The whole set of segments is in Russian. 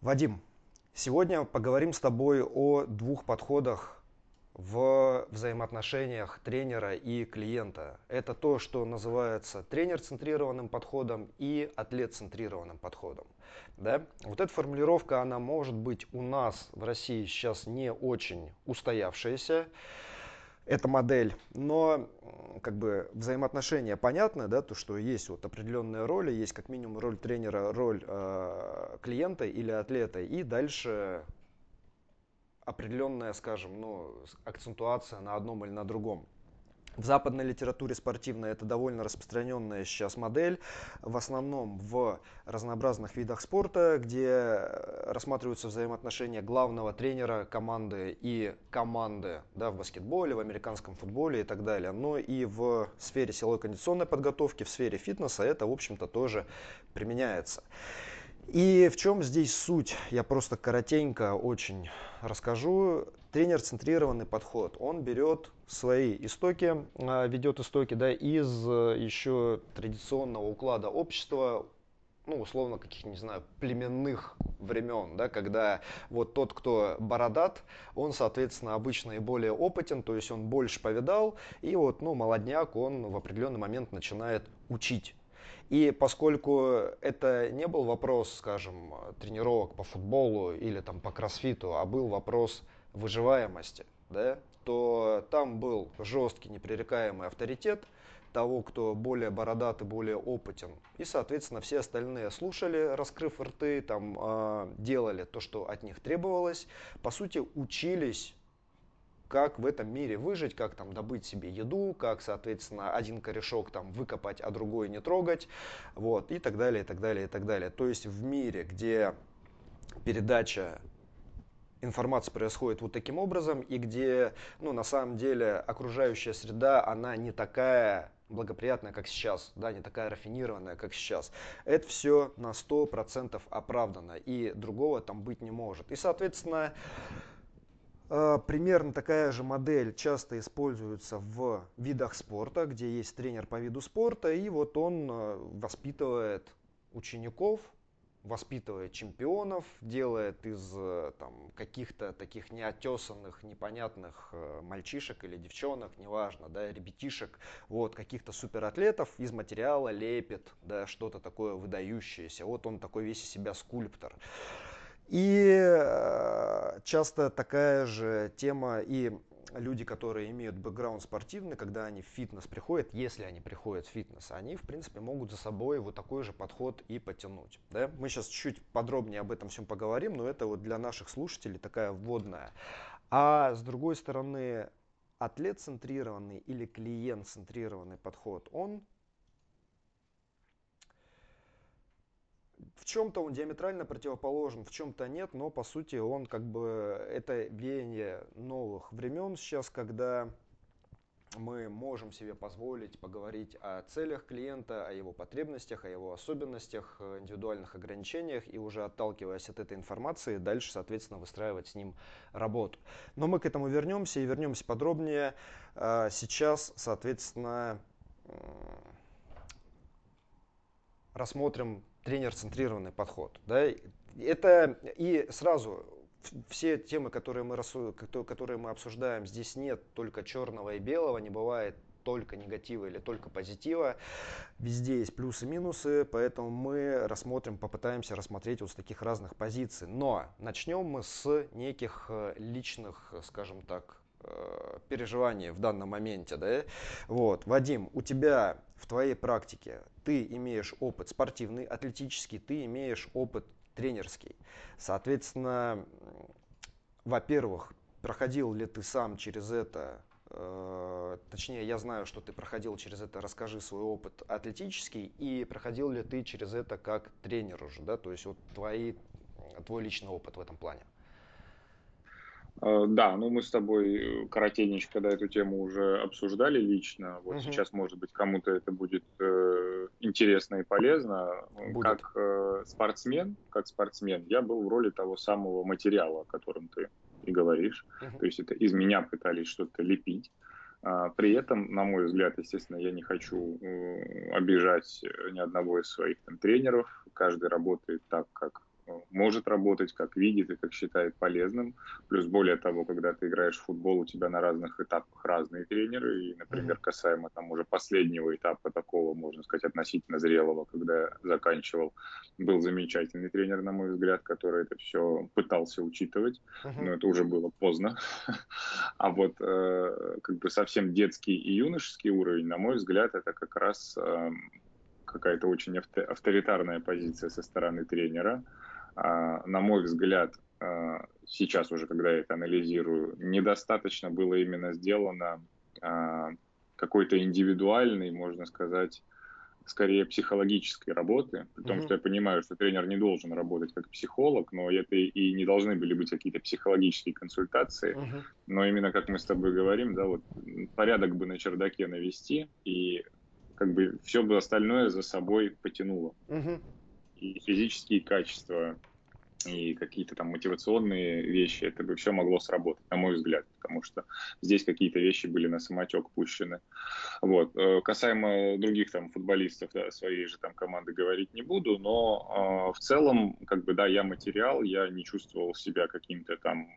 Вадим, сегодня поговорим с тобой о двух подходах в взаимоотношениях тренера и клиента. Это то, что называется тренер-центрированным подходом и атлет-центрированным подходом. Да? Вот эта формулировка, она может быть у нас в России сейчас не очень устоявшаяся эта модель, но как бы взаимоотношения понятны, да, то, что есть вот определенные роли, есть как минимум роль тренера, роль э, клиента или атлета, и дальше определенная, скажем, ну, акцентуация на одном или на другом. В западной литературе спортивной это довольно распространенная сейчас модель, в основном в разнообразных видах спорта, где э, рассматриваются взаимоотношения главного тренера команды и команды да, в баскетболе, в американском футболе и так далее. Но и в сфере силовой кондиционной подготовки, в сфере фитнеса это, в общем-то, тоже применяется. И в чем здесь суть? Я просто коротенько очень расскажу. Тренер-центрированный подход. Он берет свои истоки, а, ведет истоки да, из э, еще традиционного уклада общества, ну, условно, каких, не знаю, племенных времен, да, когда вот тот, кто бородат, он, соответственно, обычно и более опытен, то есть он больше повидал, и вот, ну, молодняк, он в определенный момент начинает учить. И поскольку это не был вопрос, скажем, тренировок по футболу или там по кроссфиту, а был вопрос выживаемости, да, то там был жесткий, непререкаемый авторитет того, кто более бородатый, более опытен. И, соответственно, все остальные слушали, раскрыв рты, там, э, делали то, что от них требовалось. По сути, учились как в этом мире выжить, как там добыть себе еду, как, соответственно, один корешок там выкопать, а другой не трогать, вот, и так далее, и так далее, и так далее. То есть в мире, где передача информация происходит вот таким образом, и где, ну, на самом деле, окружающая среда, она не такая благоприятная, как сейчас, да, не такая рафинированная, как сейчас. Это все на 100% оправдано, и другого там быть не может. И, соответственно, а, примерно такая же модель часто используется в видах спорта, где есть тренер по виду спорта, и вот он а, воспитывает учеников, воспитывает чемпионов, делает из э, там, каких-то таких неотесанных, непонятных э, мальчишек или девчонок, неважно, да, ребятишек, вот, каких-то суператлетов из материала лепит, да, что-то такое выдающееся. Вот он такой весь из себя скульптор. И э, часто такая же тема и люди, которые имеют бэкграунд спортивный, когда они в фитнес приходят, если они приходят в фитнес, они, в принципе, могут за собой вот такой же подход и потянуть. Да? Мы сейчас чуть подробнее об этом всем поговорим, но это вот для наших слушателей такая вводная. А с другой стороны, атлет-центрированный или клиент-центрированный подход, он в чем-то он диаметрально противоположен, в чем-то нет, но по сути он как бы это веяние новых времен сейчас, когда мы можем себе позволить поговорить о целях клиента, о его потребностях, о его особенностях, индивидуальных ограничениях и уже отталкиваясь от этой информации, дальше, соответственно, выстраивать с ним работу. Но мы к этому вернемся и вернемся подробнее. А, сейчас, соответственно, рассмотрим тренер-центрированный подход. Да? Это и сразу все темы, которые мы, которые мы обсуждаем, здесь нет только черного и белого, не бывает только негатива или только позитива. Везде есть плюсы и минусы, поэтому мы рассмотрим, попытаемся рассмотреть вот с таких разных позиций. Но начнем мы с неких э, личных, скажем так, э, переживаний в данном моменте. Да? Вот. Вадим, у тебя в твоей практике ты имеешь опыт спортивный, атлетический, ты имеешь опыт тренерский. Соответственно, во-первых, проходил ли ты сам через это, э, точнее, я знаю, что ты проходил через это, расскажи свой опыт атлетический, и проходил ли ты через это как тренер уже, да, то есть вот твои, твой личный опыт в этом плане. Э, да, ну мы с тобой коротенечко когда эту тему уже обсуждали лично. Вот угу. сейчас, может быть, кому-то это будет э, интересно и полезно. Будет. Как э, спортсмен, как спортсмен, я был в роли того самого материала, о котором ты и говоришь. Угу. То есть это из меня пытались что-то лепить. А, при этом, на мой взгляд, естественно, я не хочу э, обижать ни одного из своих там, тренеров. Каждый работает так, как может работать, как видит и как считает полезным. Плюс более того, когда ты играешь в футбол, у тебя на разных этапах разные тренеры. И, например, касаемо там уже последнего этапа такого, можно сказать, относительно зрелого, когда я заканчивал, был замечательный тренер, на мой взгляд, который это все пытался учитывать, но это уже было поздно. А вот э, как бы совсем детский и юношеский уровень, на мой взгляд, это как раз эм, какая-то очень авторитарная позиция со стороны тренера. А, на мой взгляд, а, сейчас уже, когда я это анализирую, недостаточно было именно сделано а, какой-то индивидуальной, можно сказать, скорее психологической работы, потому mm-hmm. что я понимаю, что тренер не должен работать как психолог, но это и не должны были быть какие-то психологические консультации, mm-hmm. но именно как мы с тобой говорим, да, вот порядок бы на чердаке навести и как бы все бы остальное за собой потянуло. Угу. И физические качества, и какие-то там мотивационные вещи, это бы все могло сработать, на мой взгляд, потому что здесь какие-то вещи были на самотек пущены. Вот. Э, касаемо других там футболистов, да, своей же там команды говорить не буду, но э, в целом, как бы, да, я материал, я не чувствовал себя каким-то там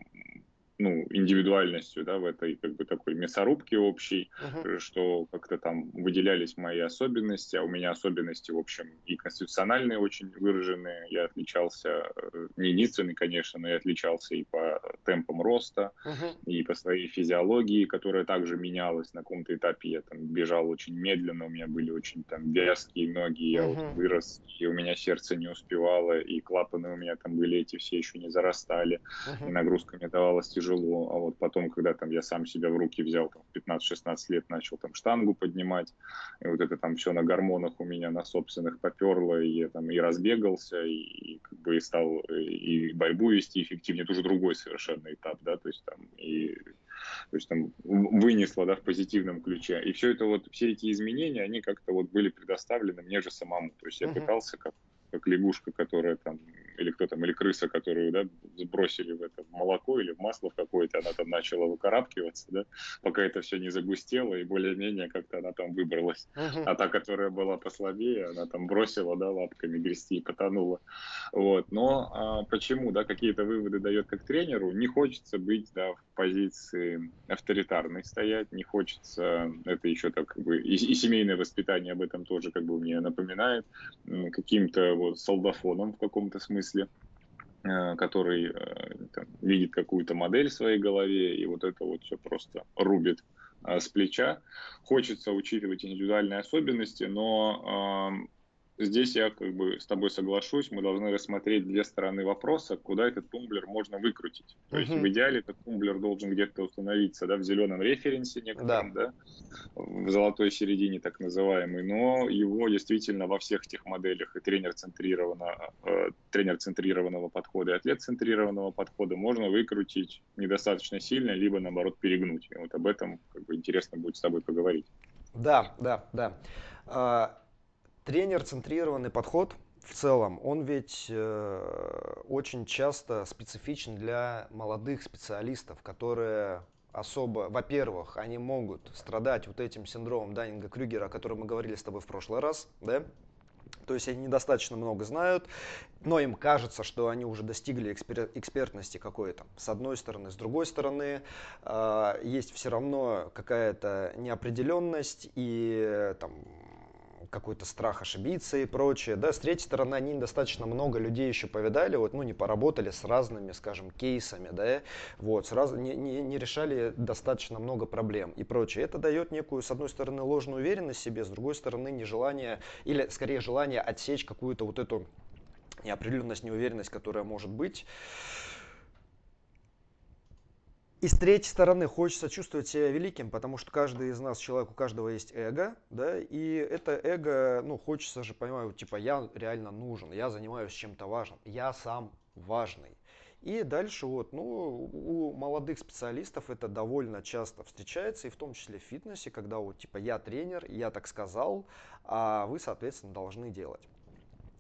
ну, индивидуальностью, да, в этой как бы такой мясорубке общей, uh-huh. что как-то там выделялись мои особенности, а у меня особенности, в общем, и конституциональные очень выраженные. Я отличался, э, не единственный, конечно, но я отличался и по темпам роста, uh-huh. и по своей физиологии, которая также менялась. На каком-то этапе я там бежал очень медленно, у меня были очень там вязкие ноги, я uh-huh. вот вырос, и у меня сердце не успевало, и клапаны у меня там были эти все еще не зарастали, uh-huh. и нагрузка мне давалась тяжело, а вот потом, когда там я сам себя в руки взял, там, в 15-16 лет начал там штангу поднимать, и вот это там все на гормонах у меня на собственных поперло, и я там и разбегался, и, и как бы и стал и борьбу вести эффективнее, это уже другой совершенно этап, да, то есть там и то есть там вынесло, да, в позитивном ключе. И все это вот, все эти изменения, они как-то вот были предоставлены мне же самому. То есть я uh-huh. пытался как как лягушка, которая там, или кто там, или крыса, которую, да, сбросили в это в молоко или в масло в какое-то, она там начала выкарабкиваться, да, пока это все не загустело, и более-менее как-то она там выбралась. Uh-huh. А та, которая была послабее, она там бросила, да, лапками грести и потонула. Вот. Но а, почему, да, какие-то выводы дает как тренеру, не хочется быть, да, в позиции авторитарной стоять, не хочется, это еще так как бы, и, и семейное воспитание об этом тоже как бы мне напоминает, каким-то вот солдафоном в каком-то смысле э, который э, там, видит какую-то модель в своей голове, и вот это вот все просто рубит э, с плеча. Хочется учитывать индивидуальные особенности, но Здесь я как бы с тобой соглашусь, мы должны рассмотреть две стороны вопроса, куда этот тумблер можно выкрутить. То uh-huh. есть в идеале этот тумблер должен где-то установиться, да, в зеленом референсе некотором, да. да, в золотой середине так называемый, но его действительно во всех этих моделях и тренер центрированного, э, тренер центрированного подхода и атлет центрированного подхода можно выкрутить недостаточно сильно, либо наоборот перегнуть. И вот об этом как бы интересно будет с тобой поговорить. Да, да, да. Тренер-центрированный подход в целом, он ведь э, очень часто специфичен для молодых специалистов, которые особо, во-первых, они могут страдать вот этим синдромом Даннинга-Крюгера, о котором мы говорили с тобой в прошлый раз, да? То есть они недостаточно много знают, но им кажется, что они уже достигли экспер- экспертности какой-то. С одной стороны, с другой стороны, э, есть все равно какая-то неопределенность и там какой-то страх ошибиться и прочее. Да, с третьей стороны, они достаточно много людей еще повидали, вот, ну, не поработали с разными, скажем, кейсами, да, вот, сразу не, не, не решали достаточно много проблем и прочее. Это дает некую, с одной стороны, ложную уверенность в себе, с другой стороны, нежелание, или скорее желание отсечь какую-то вот эту неопределенность, неуверенность, которая может быть. И с третьей стороны, хочется чувствовать себя великим, потому что каждый из нас, человек, у каждого есть эго, да, и это эго, ну, хочется же, понимаю, типа, я реально нужен, я занимаюсь чем-то важным, я сам важный. И дальше вот, ну, у молодых специалистов это довольно часто встречается, и в том числе в фитнесе, когда вот, типа, я тренер, я так сказал, а вы, соответственно, должны делать.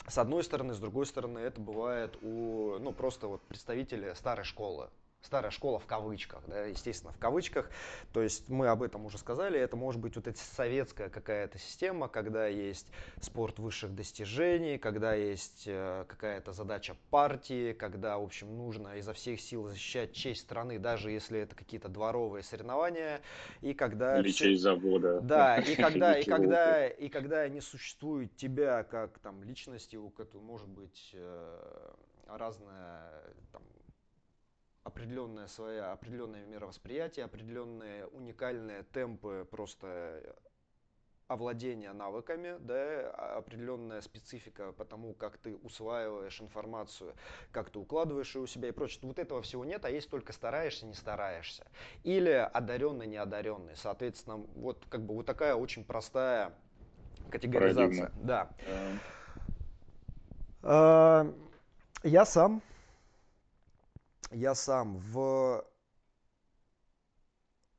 С одной стороны, с другой стороны, это бывает у, ну, просто вот представителей старой школы, старая школа в кавычках, да, естественно, в кавычках. То есть мы об этом уже сказали, это может быть вот эта советская какая-то система, когда есть спорт высших достижений, когда есть э, какая-то задача партии, когда, в общем, нужно изо всех сил защищать честь страны, даже если это какие-то дворовые соревнования, и когда... Или все... честь завода. Да, и когда, и когда, и когда не существует тебя как там личности, у которой может быть э, разная там, определенное свое определенное мировосприятие, определенные уникальные темпы просто овладения навыками, да, определенная специфика по тому, как ты усваиваешь информацию, как ты укладываешь ее у себя и прочее. Вот этого всего нет, а есть только стараешься, не стараешься. Или одаренный, не одаренный. Соответственно, вот как бы вот такая очень простая категоризация. Парадигма. Да. Uh. Я сам я сам в...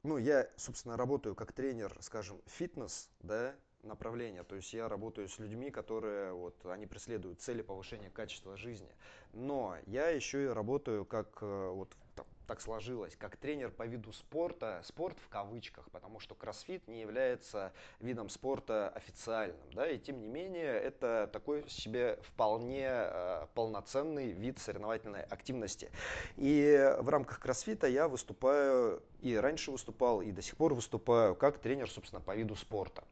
Ну, я, собственно, работаю как тренер, скажем, фитнес, да, направления. То есть я работаю с людьми, которые вот, они преследуют цели повышения качества жизни. Но я еще и работаю как э, вот так сложилось, как тренер по виду спорта, спорт в кавычках, потому что кроссфит не является видом спорта официальным, да, и тем не менее это такой себе вполне э, полноценный вид соревновательной активности. И в рамках кроссфита я выступаю, и раньше выступал, и до сих пор выступаю как тренер, собственно, по виду спорта.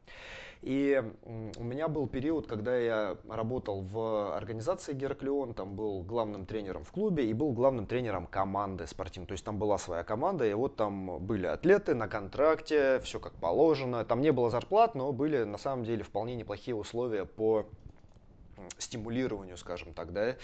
И у меня был период, когда я работал в организации Гераклеон, там был главным тренером в клубе и был главным тренером команды спортивной. То есть там была своя команда, и вот там были атлеты на контракте, все как положено. Там не было зарплат, но были на самом деле вполне неплохие условия по стимулированию, скажем так, да,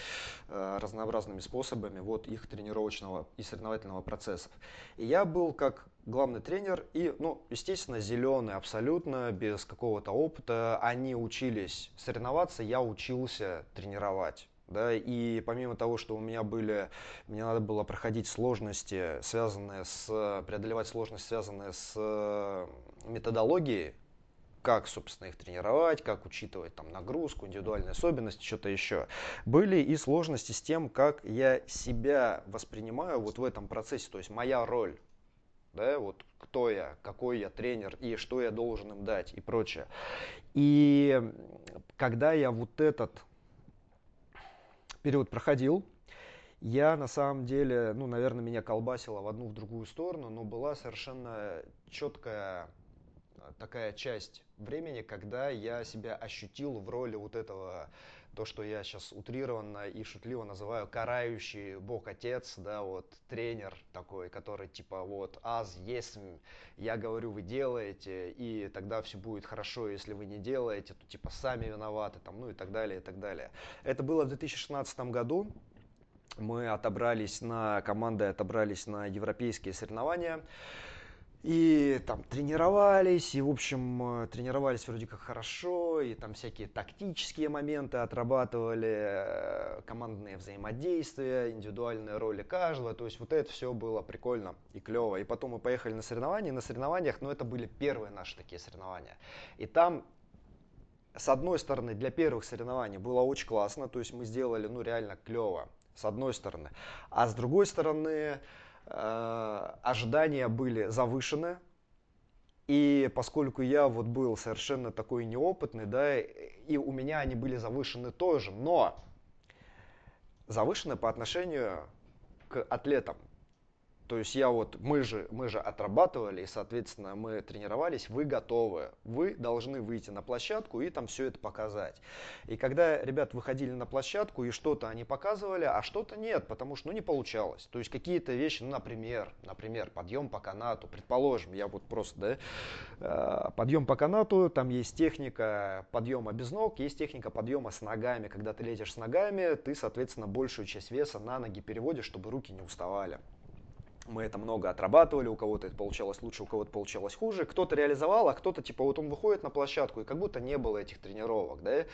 э, разнообразными способами вот их тренировочного и соревновательного процессов. И я был как главный тренер и, ну, естественно, зеленый абсолютно, без какого-то опыта. Они учились соревноваться, я учился тренировать. Да, и помимо того, что у меня были, мне надо было проходить сложности, связанные с, преодолевать сложности, связанные с э, методологией как, собственно, их тренировать, как учитывать там нагрузку, индивидуальные особенности, что-то еще. Были и сложности с тем, как я себя воспринимаю вот в этом процессе, то есть моя роль, да, вот кто я, какой я тренер и что я должен им дать и прочее. И когда я вот этот период проходил, я на самом деле, ну, наверное, меня колбасило в одну, в другую сторону, но была совершенно четкая такая часть времени, когда я себя ощутил в роли вот этого, то, что я сейчас утрированно и шутливо называю карающий Бог-Отец, да, вот тренер такой, который типа вот аз есть, я говорю, вы делаете, и тогда все будет хорошо, если вы не делаете, то типа сами виноваты, там, ну и так далее, и так далее. Это было в 2016 году, мы отобрались на, команды отобрались на европейские соревнования, и там тренировались, и, в общем, э, тренировались вроде как хорошо, и там всякие тактические моменты отрабатывали, э, командные взаимодействия, индивидуальные роли каждого. То есть вот это все было прикольно и клево. И потом мы поехали на соревнования, и на соревнованиях, ну это были первые наши такие соревнования. И там с одной стороны, для первых соревнований было очень классно, то есть мы сделали, ну, реально клево, с одной стороны. А с другой стороны, Э, ожидания были завышены, и поскольку я вот был совершенно такой неопытный, да, и у меня они были завышены тоже, но завышены по отношению к атлетам. То есть я вот, мы же, мы же отрабатывали, и, соответственно, мы тренировались, вы готовы. Вы должны выйти на площадку и там все это показать. И когда ребят выходили на площадку, и что-то они показывали, а что-то нет, потому что, ну, не получалось. То есть какие-то вещи, ну, например, например, подъем по канату, предположим, я вот просто, да, э, подъем по канату, там есть техника подъема без ног, есть техника подъема с ногами. Когда ты лезешь с ногами, ты, соответственно, большую часть веса на ноги переводишь, чтобы руки не уставали мы это много отрабатывали, у кого-то это получалось лучше, у кого-то получалось хуже. Кто-то реализовал, а кто-то типа вот он выходит на площадку и как будто не было этих тренировок, да,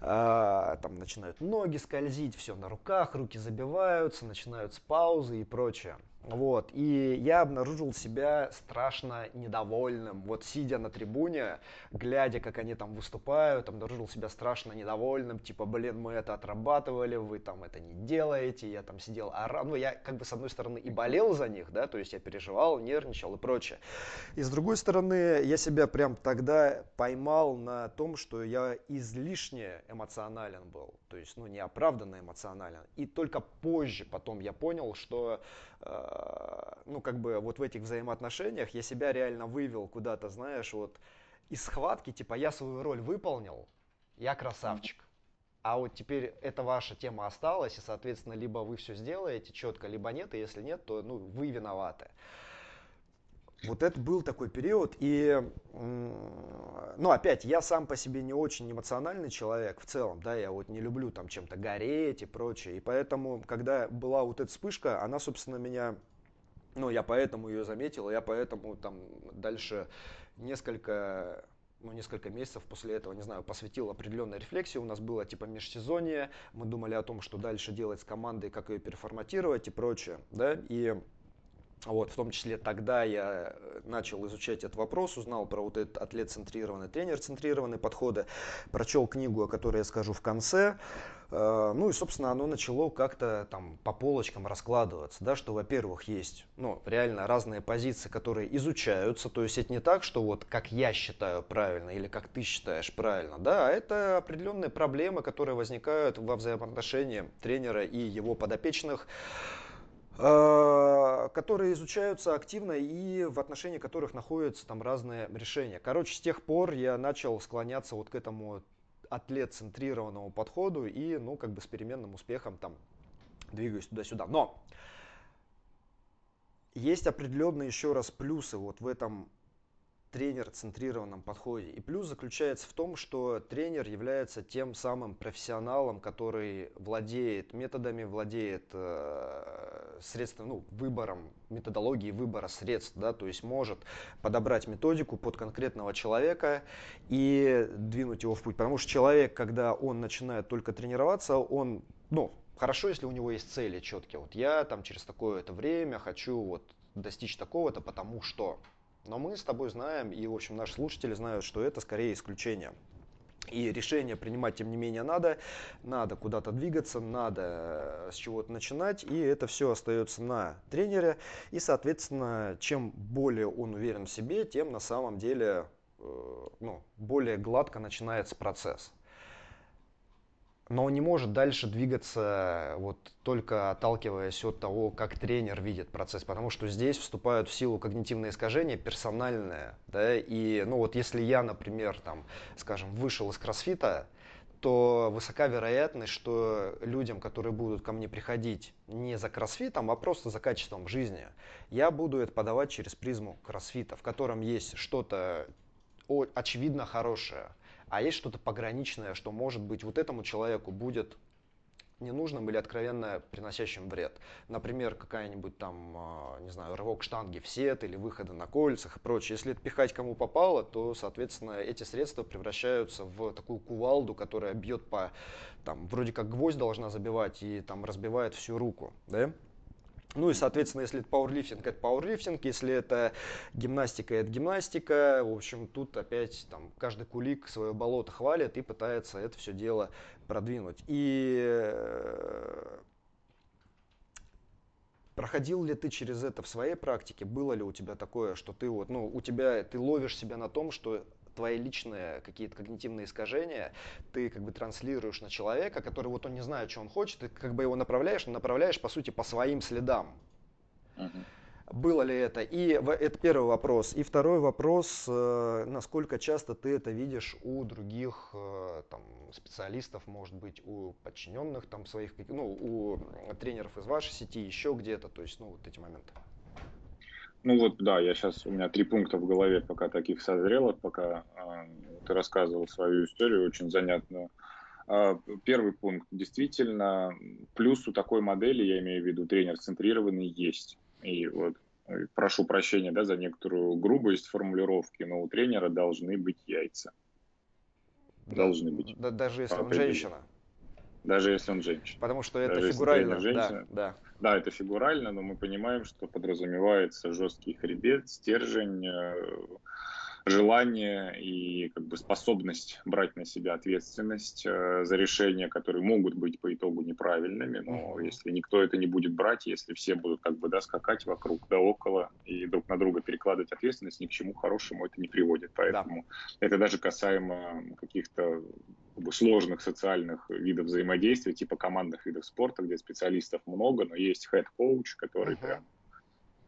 а, там начинают ноги скользить, все на руках, руки забиваются, начинаются паузы и прочее. Вот, и я обнаружил себя страшно недовольным. Вот сидя на трибуне, глядя, как они там выступают, обнаружил себя страшно недовольным. Типа, блин, мы это отрабатывали, вы там это не делаете. Я там сидел, орал. Ну, я как бы с одной стороны и болел за них, да, то есть я переживал, нервничал и прочее. И с другой стороны, я себя прям тогда поймал на том, что я излишне эмоционален был. То есть, ну, неоправданно эмоционален. И только позже потом я понял, что Э, ну, как бы вот в этих взаимоотношениях я себя реально вывел куда-то, знаешь, вот из схватки, типа, я свою роль выполнил, я красавчик. А вот теперь эта ваша тема осталась, и, соответственно, либо вы все сделаете четко, либо нет, и если нет, то ну, вы виноваты. Вот это был такой период, и, ну, опять, я сам по себе не очень эмоциональный человек в целом, да, я вот не люблю там чем-то гореть и прочее, и поэтому, когда была вот эта вспышка, она, собственно, меня, ну, я поэтому ее заметил, я поэтому там дальше несколько ну, несколько месяцев после этого, не знаю, посвятил определенной рефлексии. У нас было типа межсезонье, мы думали о том, что дальше делать с командой, как ее переформатировать и прочее, да, и вот, в том числе тогда я э, начал изучать этот вопрос, узнал про вот этот атлет-центрированный, тренер-центрированный подходы, прочел книгу, о которой я скажу в конце. Э, ну и, собственно, оно начало как-то там по полочкам раскладываться, да, что, во-первых, есть, ну, реально разные позиции, которые изучаются, то есть это не так, что вот как я считаю правильно или как ты считаешь правильно, да, а это определенные проблемы, которые возникают во взаимоотношении тренера и его подопечных, Э, которые изучаются активно и в отношении которых находятся там разные решения. Короче, с тех пор я начал склоняться вот к этому атлет-центрированному подходу и, ну, как бы с переменным успехом там двигаюсь туда-сюда. Но есть определенные еще раз плюсы вот в этом тренер-центрированном подходе. И плюс заключается в том, что тренер является тем самым профессионалом, который владеет методами, владеет э, средством, ну, выбором, методологией выбора средств, да, то есть может подобрать методику под конкретного человека и двинуть его в путь. Потому что человек, когда он начинает только тренироваться, он, ну, хорошо, если у него есть цели четкие. Вот я там через такое-то время хочу вот достичь такого-то, потому что но мы с тобой знаем, и, в общем, наши слушатели знают, что это скорее исключение. И решение принимать, тем не менее, надо. Надо куда-то двигаться, надо э, с чего-то начинать. И это все остается на тренере. И, соответственно, чем более он уверен в себе, тем на самом деле э, ну, более гладко начинается процесс но он не может дальше двигаться вот только отталкиваясь от того, как тренер видит процесс, потому что здесь вступают в силу когнитивные искажения персональные, да, и, ну вот если я, например, там, скажем, вышел из кроссфита, то высока вероятность, что людям, которые будут ко мне приходить не за кроссфитом, а просто за качеством жизни, я буду это подавать через призму кроссфита, в котором есть что-то очевидно хорошее, а есть что-то пограничное, что может быть вот этому человеку будет ненужным или откровенно приносящим вред. Например, какая-нибудь там, а, не знаю, рывок штанги в сет или выходы на кольцах и прочее. Если это пихать кому попало, то, соответственно, эти средства превращаются в такую кувалду, которая бьет по, там, вроде как гвоздь должна забивать и там разбивает всю руку, да? Ну и, соответственно, если это пауэрлифтинг, это пауэрлифтинг, если это гимнастика, это гимнастика. В общем, тут опять там каждый кулик свое болото хвалит и пытается это все дело продвинуть. И э, Проходил ли ты через это в своей практике? Было ли у тебя такое, что ты вот, ну, у тебя, ты ловишь себя на том, что твои личные какие-то когнитивные искажения ты как бы транслируешь на человека, который вот он не знает, что он хочет, ты как бы его направляешь, но направляешь по сути по своим следам. Uh-huh. Было ли это? И это первый вопрос. И второй вопрос, э, насколько часто ты это видишь у других э, там, специалистов, может быть, у подчиненных там своих, ну, у тренеров из вашей сети, еще где-то, то есть, ну, вот эти моменты. Ну вот, да, я сейчас, у меня три пункта в голове пока таких созрело, пока э, ты рассказывал свою историю, очень занятную. Э, первый пункт, действительно, плюс у такой модели, я имею в виду тренер-центрированный, есть. И вот э, прошу прощения да, за некоторую грубость формулировки, но у тренера должны быть яйца. Должны быть. Да, даже если он женщина. Даже если он женщина. Потому что это Даже фигурально. Женщина, да, да. да, это фигурально, но мы понимаем, что подразумевается жесткий хребет, стержень, э, желание и как бы способность брать на себя ответственность э, за решения, которые могут быть по итогу неправильными, но если никто это не будет брать, если все будут как бы да, скакать вокруг да около и друг на друга перекладывать ответственность, ни к чему хорошему это не приводит. Поэтому да. это даже касаемо каких-то как бы, сложных социальных видов взаимодействия, типа командных видов спорта, где специалистов много, но есть head-коуч, который uh-huh. прям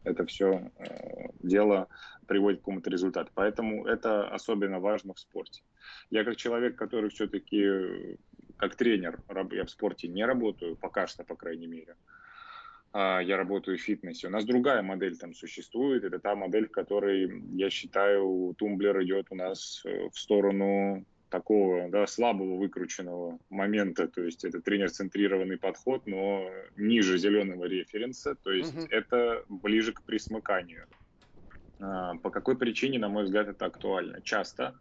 это все э, дело приводит к какому-то результату. Поэтому это особенно важно в спорте. Я как человек, который все-таки как тренер, я в спорте не работаю, пока что, по крайней мере. А, я работаю в фитнесе. У нас другая модель там существует. Это та модель, в которой, я считаю, тумблер идет у нас э, в сторону такого да, слабого выкрученного момента, то есть это тренер-центрированный подход, но ниже зеленого референса, то есть угу. это ближе к присмыканию. А, по какой причине, на мой взгляд, это актуально? Часто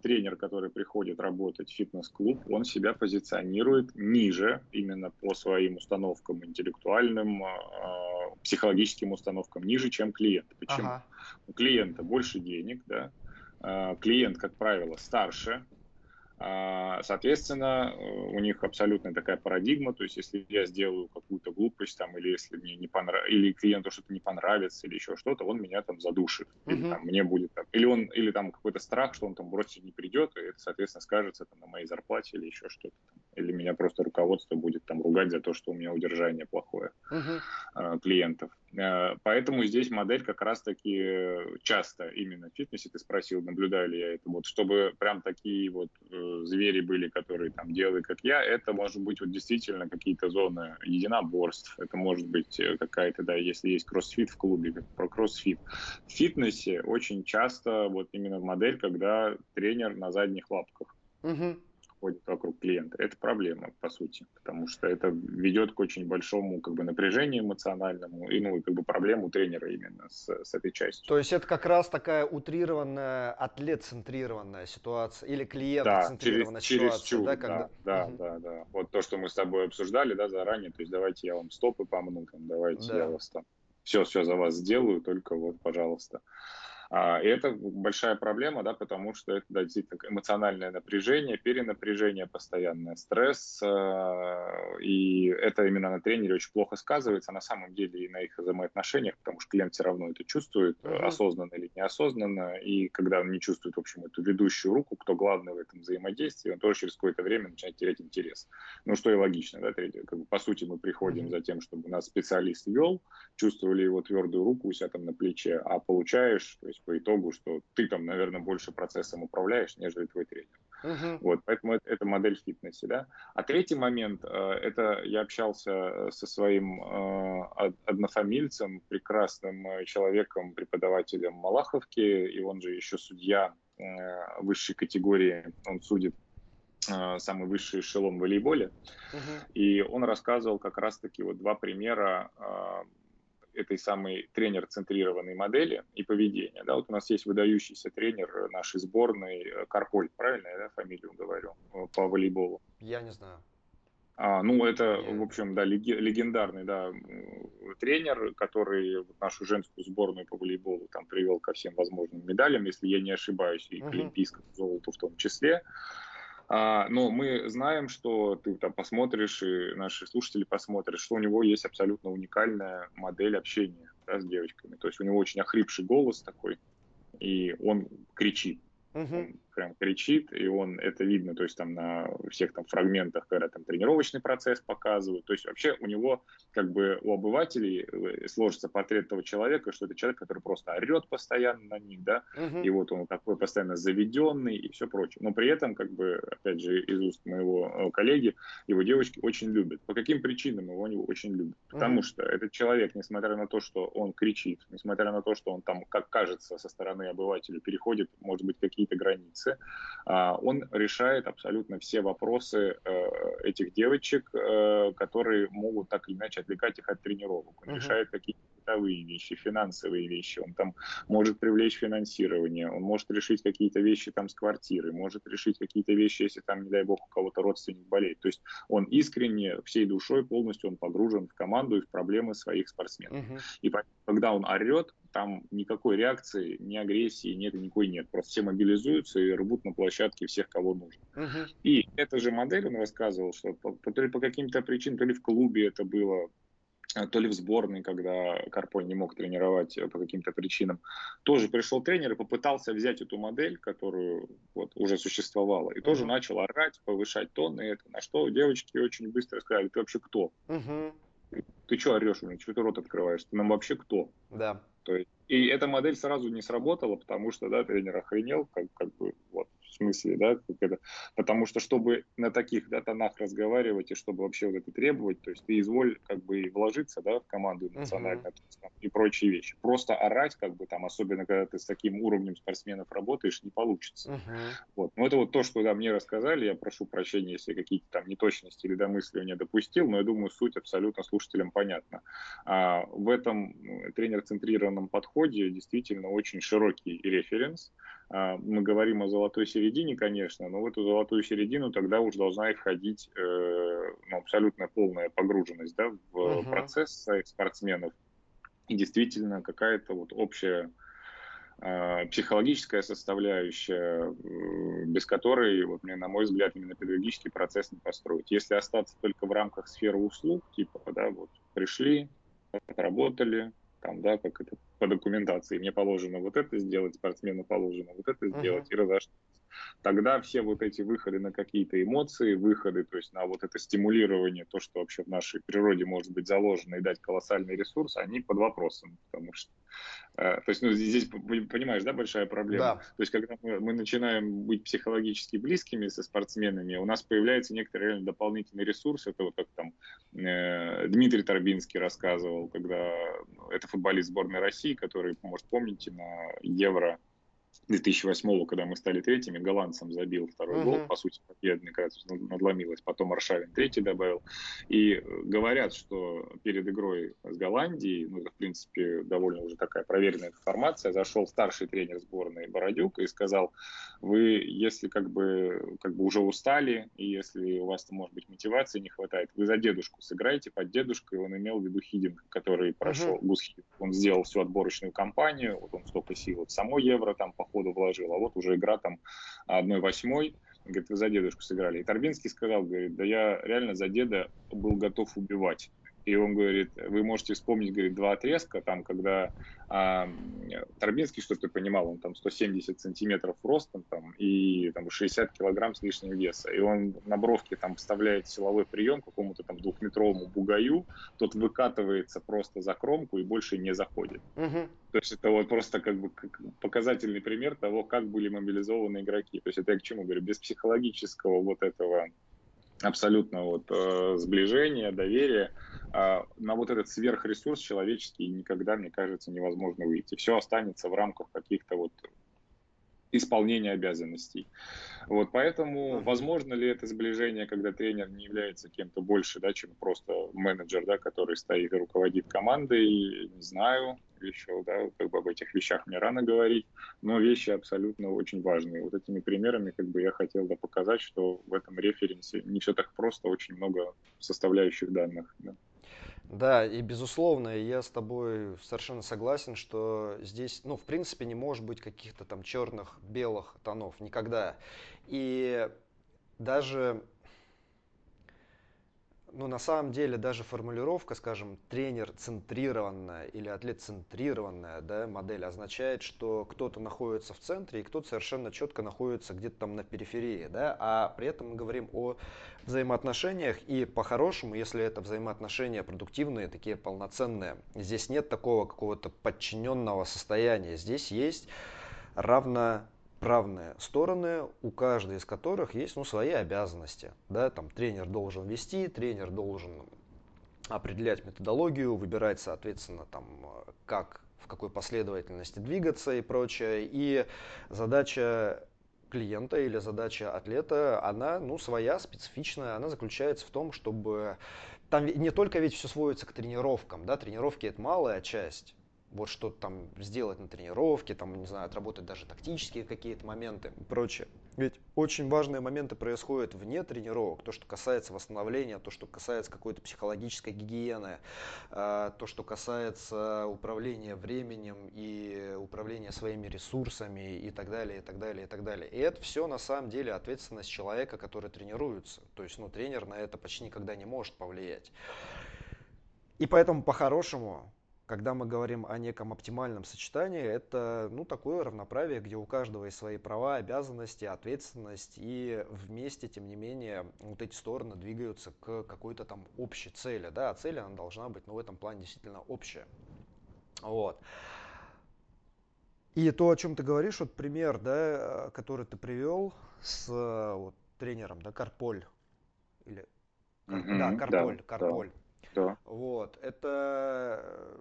тренер, который приходит работать в фитнес-клуб, он себя позиционирует ниже именно по своим установкам интеллектуальным, а, психологическим установкам, ниже, чем клиент. Почему? Ага. У клиента больше денег, да, а, клиент, как правило, старше, соответственно, у них абсолютно такая парадигма, то есть если я сделаю какую-то глупость там, или если мне не понравится, или клиенту что-то не понравится, или еще что-то, он меня там задушит, uh-huh. или там мне будет там, или он, или там какой-то страх, что он там бросить не придет, и это, соответственно, скажется там на моей зарплате или еще что-то там. Или меня просто руководство будет там ругать за то, что у меня удержание плохое uh-huh. клиентов. Э, поэтому здесь модель как раз-таки часто именно в фитнесе, ты спросил, наблюдаю ли я это, вот чтобы прям такие вот э, звери были, которые там делают, как я, это может быть вот действительно какие-то зоны единоборств, это может быть э, какая-то, да, если есть кроссфит в клубе, как про кроссфит. В фитнесе очень часто вот именно модель, когда тренер на задних лапках. Угу ходит вокруг клиента. Это проблема, по сути, потому что это ведет к очень большому как бы, напряжению эмоциональному и ну, как бы проблему тренера именно с, с этой частью. То есть это как раз такая утрированная, атлет-центрированная ситуация или клиент-центрированная да, через, ситуация. Через да, когда... да, угу. да, да. Вот то, что мы с тобой обсуждали да, заранее, то есть давайте я вам стопы помну, там, давайте да. я вас там все, все за вас сделаю, только вот, пожалуйста. А, и это большая проблема, да, потому что это да, действительно эмоциональное напряжение, перенапряжение, постоянный стресс, а, и это именно на тренере очень плохо сказывается на самом деле и на их взаимоотношениях, потому что клиент все равно это чувствует, uh-huh. осознанно или неосознанно, и когда он не чувствует, в общем, эту ведущую руку, кто главный в этом взаимодействии, он тоже через какое-то время начинает терять интерес. Ну, что и логично, да, как бы, по сути мы приходим uh-huh. за тем, чтобы нас специалист вел, чувствовали его твердую руку у себя там на плече, а получаешь, то есть есть по итогу, что ты там, наверное, больше процессом управляешь, нежели твой тренер. Uh-huh. Вот, поэтому это, это модель в фитнесе, да. А третий момент, э, это я общался со своим э, однофамильцем, прекрасным э, человеком, преподавателем Малаховки, и он же еще судья высшей категории, он судит самый высший эшелон в волейболе. Uh-huh. И он рассказывал как раз-таки вот два примера этой самой тренер-центрированной модели и поведения. Да, вот у нас есть выдающийся тренер нашей сборной э, Карполь, правильно я да, фамилию говорю, э, по волейболу? Я не знаю. А, ну, это, в общем, да, легендарный, да, тренер, который нашу женскую сборную по волейболу там привел ко всем возможным медалям, если я не ошибаюсь, и к олимпийскому золоту в том числе. А, но мы знаем, что ты там посмотришь, и наши слушатели посмотрят, что у него есть абсолютно уникальная модель общения да, с девочками. То есть у него очень охрипший голос такой, и он кричит. Угу. Он прям кричит, и он это видно, то есть там на всех там фрагментах, когда там тренировочный процесс показывают. То есть вообще у него как бы у обывателей э, сложится портрет того человека, что это человек, который просто орет постоянно на них, да, угу. и вот он такой постоянно заведенный и все прочее. Но при этом, как бы, опять же, из уст моего э, коллеги, его девочки очень любят. По каким причинам его они очень любят? Потому угу. что этот человек, несмотря на то, что он кричит, несмотря на то, что он там, как кажется, со стороны обывателя переходит, может быть, какие-то границы, а, он решает абсолютно все вопросы э, этих девочек, которые могут так или иначе отвлекать их от тренировок. Он uh-huh. решает какие-то бытовые вещи, финансовые вещи, он там может привлечь финансирование, он может решить какие-то вещи там с квартиры, может решить какие-то вещи, если там, не дай бог, у кого-то родственник болеет. То есть он искренне, всей душой полностью он погружен в команду и в проблемы своих спортсменов. Угу. И когда он орет, там никакой реакции, ни агрессии, нет, никакой нет. Просто все мобилизуются и рвут на площадке всех, кого нужно. Угу. И эта же модель, он рассказывал, что по, то ли по каким-то причинам, то ли в клубе это было, то ли в сборной, когда Карпой не мог тренировать по каким-то причинам, тоже пришел тренер и попытался взять эту модель, которую вот, уже существовала, и тоже начал орать, повышать тон, и это на что девочки очень быстро сказали, ты вообще кто? Угу. Ты что орешь, что ты рот открываешь? Ты нам вообще кто? Да. То есть, и эта модель сразу не сработала, потому что, да, тренер охренел, как, как бы, вот, в смысле, да, как это, потому что, чтобы на таких, да, тонах разговаривать и чтобы вообще вот это требовать, то есть ты изволь, как бы, и вложиться, да, в команду национальную uh-huh. и прочие вещи. Просто орать, как бы, там, особенно, когда ты с таким уровнем спортсменов работаешь, не получится. Uh-huh. Вот. Но это вот то, что, да, мне рассказали, я прошу прощения, если какие-то там неточности или домыслия не допустил, но я думаю, суть абсолютно слушателям понятна. А, в этом ну, тренер центрирован определенном подходе действительно очень широкий референс. А, мы говорим о золотой середине, конечно, но в эту золотую середину тогда уже должна и входить э, ну, абсолютно полная погруженность да, в uh-huh. процесс своих спортсменов и действительно какая-то вот общая а, психологическая составляющая, без которой, вот, мне, на мой взгляд, именно педагогический процесс не построить. Если остаться только в рамках сферы услуг, типа, да, вот пришли, отработали, там, да, как это по документации, мне положено вот это сделать, спортсмену положено вот это сделать, uh-huh. и разошлись. Тогда все вот эти выходы на какие-то эмоции, выходы, то есть на вот это стимулирование, то, что вообще в нашей природе может быть заложено и дать колоссальный ресурс, они под вопросом, потому что Э, то есть, ну, здесь, понимаешь, да, большая проблема. Да. То есть, когда мы, мы начинаем быть психологически близкими со спортсменами, у нас появляется некоторый реально дополнительный ресурс. Это вот как там э, Дмитрий Торбинский рассказывал, когда ну, это футболист сборной России, который, может, помните, на Евро 2008 когда мы стали третьими, голландцам забил второй uh-huh. гол, по сути, победный, когда надломилось, потом Аршавин третий добавил. И э, говорят, что перед игрой с Голландией, ну, это, в принципе, довольно уже такая проверенная информация, зашел старший тренер сборной Бородюк и сказал, вы, если как бы, как бы уже устали, и если у вас, может быть, мотивации не хватает, вы за дедушку сыграете, под дедушкой он имел в виду Хидинг, который прошел, uh-huh. Гус он сделал всю отборочную кампанию, вот он столько сил, вот само Евро там по ходу вложил, а вот уже игра там 1-8, говорит, вы за дедушку сыграли. И Торбинский сказал, говорит, да я реально за деда был готов убивать. И он говорит, вы можете вспомнить, говорит, два отрезка, там, когда а, Торбинский, чтобы ты понимал, он там 170 сантиметров ростом там, и там, 60 килограмм с лишним веса. И он на бровке там вставляет силовой прием какому-то там двухметровому бугаю, тот выкатывается просто за кромку и больше не заходит. Угу. То есть это вот просто как бы показательный пример того, как были мобилизованы игроки. То есть это я к чему говорю, без психологического вот этого абсолютно вот э, сближения, доверия, э, на вот этот сверхресурс человеческий никогда, мне кажется, невозможно выйти. Все останется в рамках каких-то вот исполнения обязанностей. Вот поэтому возможно ли это сближение, когда тренер не является кем-то больше, да, чем просто менеджер, да, который стоит и руководит командой, не знаю еще, да, как бы об этих вещах мне рано говорить, но вещи абсолютно очень важные. Вот этими примерами как бы я хотел да, показать, что в этом референсе не все так просто, очень много составляющих данных. Да. Да, и безусловно, я с тобой совершенно согласен, что здесь, ну, в принципе, не может быть каких-то там черных, белых тонов никогда. И даже ну, на самом деле, даже формулировка, скажем, тренер-центрированная или атлет-центрированная да, модель означает, что кто-то находится в центре и кто-то совершенно четко находится где-то там на периферии. Да, а при этом мы говорим о взаимоотношениях и по-хорошему, если это взаимоотношения продуктивные, такие полноценные, здесь нет такого какого-то подчиненного состояния. Здесь есть равно равные стороны, у каждой из которых есть ну, свои обязанности. Да? Там, тренер должен вести, тренер должен определять методологию, выбирать, соответственно, там, как, в какой последовательности двигаться и прочее. И задача клиента или задача атлета, она ну, своя, специфичная. Она заключается в том, чтобы там не только ведь все сводится к тренировкам, да, тренировки это малая часть вот что-то там сделать на тренировке, там, не знаю, отработать даже тактические какие-то моменты и прочее. Ведь очень важные моменты происходят вне тренировок, то, что касается восстановления, то, что касается какой-то психологической гигиены, а, то, что касается управления временем и управления своими ресурсами и так далее, и так далее, и так далее. И это все на самом деле ответственность человека, который тренируется. То есть, ну, тренер на это почти никогда не может повлиять. И поэтому по-хорошему когда мы говорим о неком оптимальном сочетании, это ну, такое равноправие, где у каждого есть свои права, обязанности, ответственность, и вместе, тем не менее, вот эти стороны двигаются к какой-то там общей цели. Да? А цель она должна быть, ну, в этом плане действительно общая. Вот. И то, о чем ты говоришь, вот пример, да, который ты привел с вот, тренером, да, Карполь. Или, mm-hmm, да, Карполь, да, Карполь. Да. Да. Вот. Это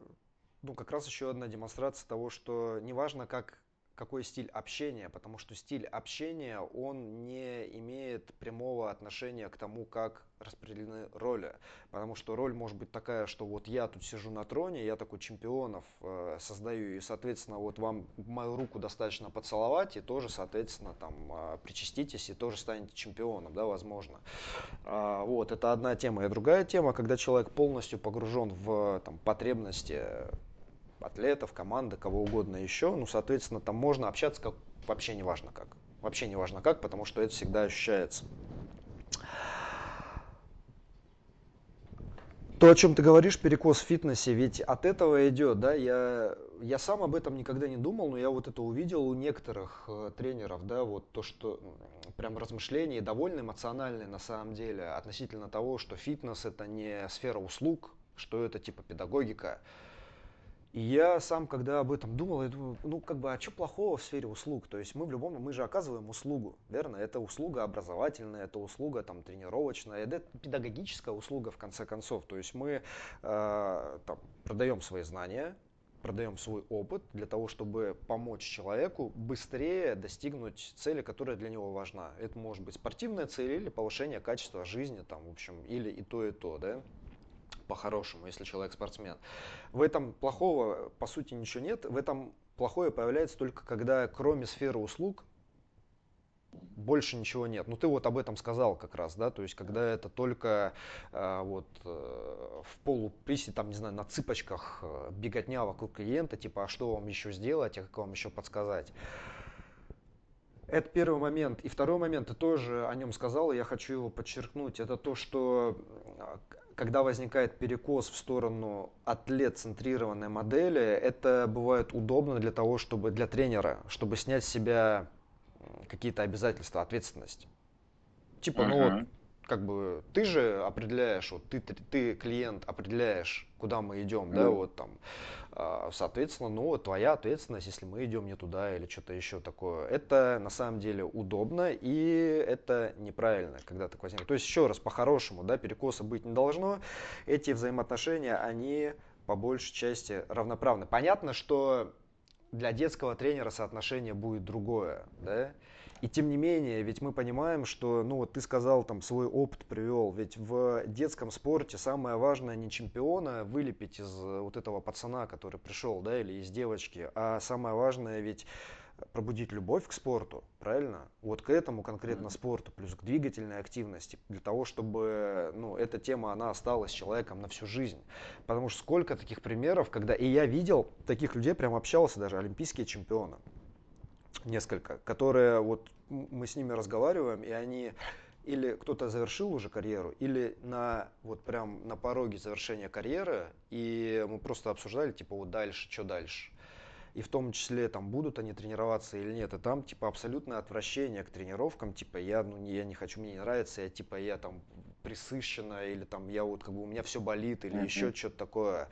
ну, как раз еще одна демонстрация того, что неважно, как какой стиль общения, потому что стиль общения, он не имеет прямого отношения к тому, как распределены роли. Потому что роль может быть такая, что вот я тут сижу на троне, я такой чемпионов э, создаю, и, соответственно, вот вам мою руку достаточно поцеловать, и тоже, соответственно, там э, причаститесь, и тоже станете чемпионом, да, возможно. Э, вот, это одна тема. И другая тема, когда человек полностью погружен в там, потребности атлетов, команды, кого угодно еще. Ну, соответственно, там можно общаться как вообще не важно как. Вообще не важно как, потому что это всегда ощущается. То, о чем ты говоришь, перекос в фитнесе, ведь от этого идет, да, я, я сам об этом никогда не думал, но я вот это увидел у некоторых э, тренеров, да, вот то, что прям размышления довольно эмоциональные на самом деле относительно того, что фитнес это не сфера услуг, что это типа педагогика, и я сам, когда об этом думал, я думаю, ну как бы, а что плохого в сфере услуг? То есть мы в любом, мы же оказываем услугу, верно? Это услуга образовательная, это услуга там тренировочная, это педагогическая услуга в конце концов. То есть мы э, там, продаем свои знания, продаем свой опыт для того, чтобы помочь человеку быстрее достигнуть цели, которая для него важна. Это может быть спортивная цель или повышение качества жизни, там, в общем, или и то, и то, да по-хорошему, если человек спортсмен. В этом плохого, по сути, ничего нет. В этом плохое появляется только когда, кроме сферы услуг, больше ничего нет. Ну ты вот об этом сказал как раз, да, то есть когда это только э, вот э, в полуприсе, там, не знаю, на цыпочках э, беготня вокруг клиента, типа, а что вам еще сделать, а как вам еще подсказать. Это первый момент. И второй момент, ты тоже о нем сказал, и я хочу его подчеркнуть, это то, что когда возникает перекос в сторону атлет-центрированной модели, это бывает удобно для того, чтобы для тренера, чтобы снять с себя какие-то обязательства, ответственность. Типа, uh-huh. ну вот, как бы ты же определяешь, вот ты, ты, клиент определяешь, куда мы идем, да, вот там, э, соответственно, ну, твоя ответственность, если мы идем не туда или что-то еще такое. Это на самом деле удобно и это неправильно, когда так возникнет. То есть, еще раз, по-хорошему, да, перекоса быть не должно. Эти взаимоотношения, они по большей части равноправны. Понятно, что для детского тренера соотношение будет другое, да, и тем не менее, ведь мы понимаем, что, ну вот ты сказал, там свой опыт привел, ведь в детском спорте самое важное не чемпиона вылепить из вот этого пацана, который пришел, да, или из девочки, а самое важное ведь пробудить любовь к спорту, правильно? Вот к этому конкретно спорту, плюс к двигательной активности, для того, чтобы ну, эта тема, она осталась человеком на всю жизнь. Потому что сколько таких примеров, когда, и я видел таких людей, прям общался даже, олимпийские чемпионы, несколько, которые вот мы с ними разговариваем, и они или кто-то завершил уже карьеру, или на вот прям на пороге завершения карьеры, и мы просто обсуждали, типа, вот дальше, что дальше. И в том числе, там, будут они тренироваться или нет. И там, типа, абсолютное отвращение к тренировкам. Типа, я, ну, я не хочу, мне не нравится, я, типа, я там присыщена, или там я вот как бы у меня все болит, или uh-huh. еще что-то такое.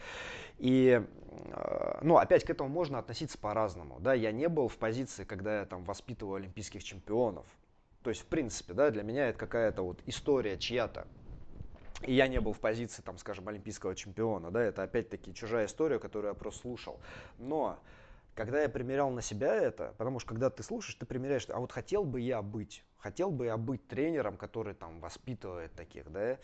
И, э, ну, опять к этому можно относиться по-разному, да, я не был в позиции, когда я там воспитывал олимпийских чемпионов, то есть, в принципе, да, для меня это какая-то вот история чья-то, и я не был в позиции, там, скажем, олимпийского чемпиона, да, это опять-таки чужая история, которую я просто слушал, но когда я примерял на себя это, потому что когда ты слушаешь, ты примеряешь, а вот хотел бы я быть, хотел бы я быть тренером, который там воспитывает таких, да,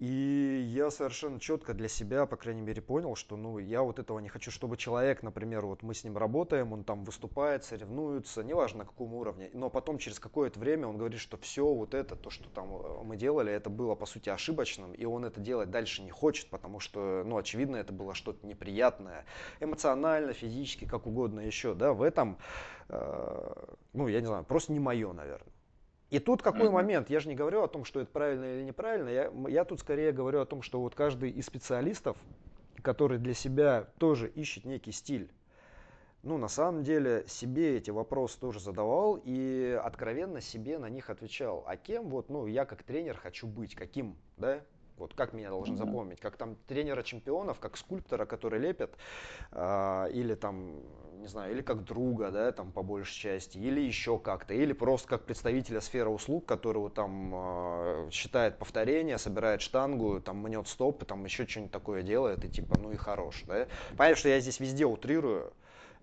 И я совершенно четко для себя, по крайней мере, понял, что ну, я вот этого не хочу, чтобы человек, например, вот мы с ним работаем, он там выступает, соревнуется, неважно на каком уровне, но потом через какое-то время он говорит, что все вот это, то, что там э, мы делали, это было по сути ошибочным, и он это делать дальше не хочет, потому что, ну, очевидно, это было что-то неприятное, эмоционально, физически, как угодно еще, да, в этом, э, ну, я не знаю, просто не мое, наверное. И тут какой mm-hmm. момент? Я же не говорю о том, что это правильно или неправильно. Я, я тут скорее говорю о том, что вот каждый из специалистов, который для себя тоже ищет некий стиль, ну, на самом деле, себе эти вопросы тоже задавал и откровенно себе на них отвечал. А кем вот, ну, я как тренер хочу быть, каким, да? Вот как меня должен запомнить, как там тренера чемпионов, как скульптора, который лепит, э, или там, не знаю, или как друга, да, там по большей части, или еще как-то, или просто как представителя сферы услуг, которого там э, считает повторение, собирает штангу, там мнет стоп, там еще что-нибудь такое делает, и типа, ну и хорош, да. Понятно, что я здесь везде утрирую,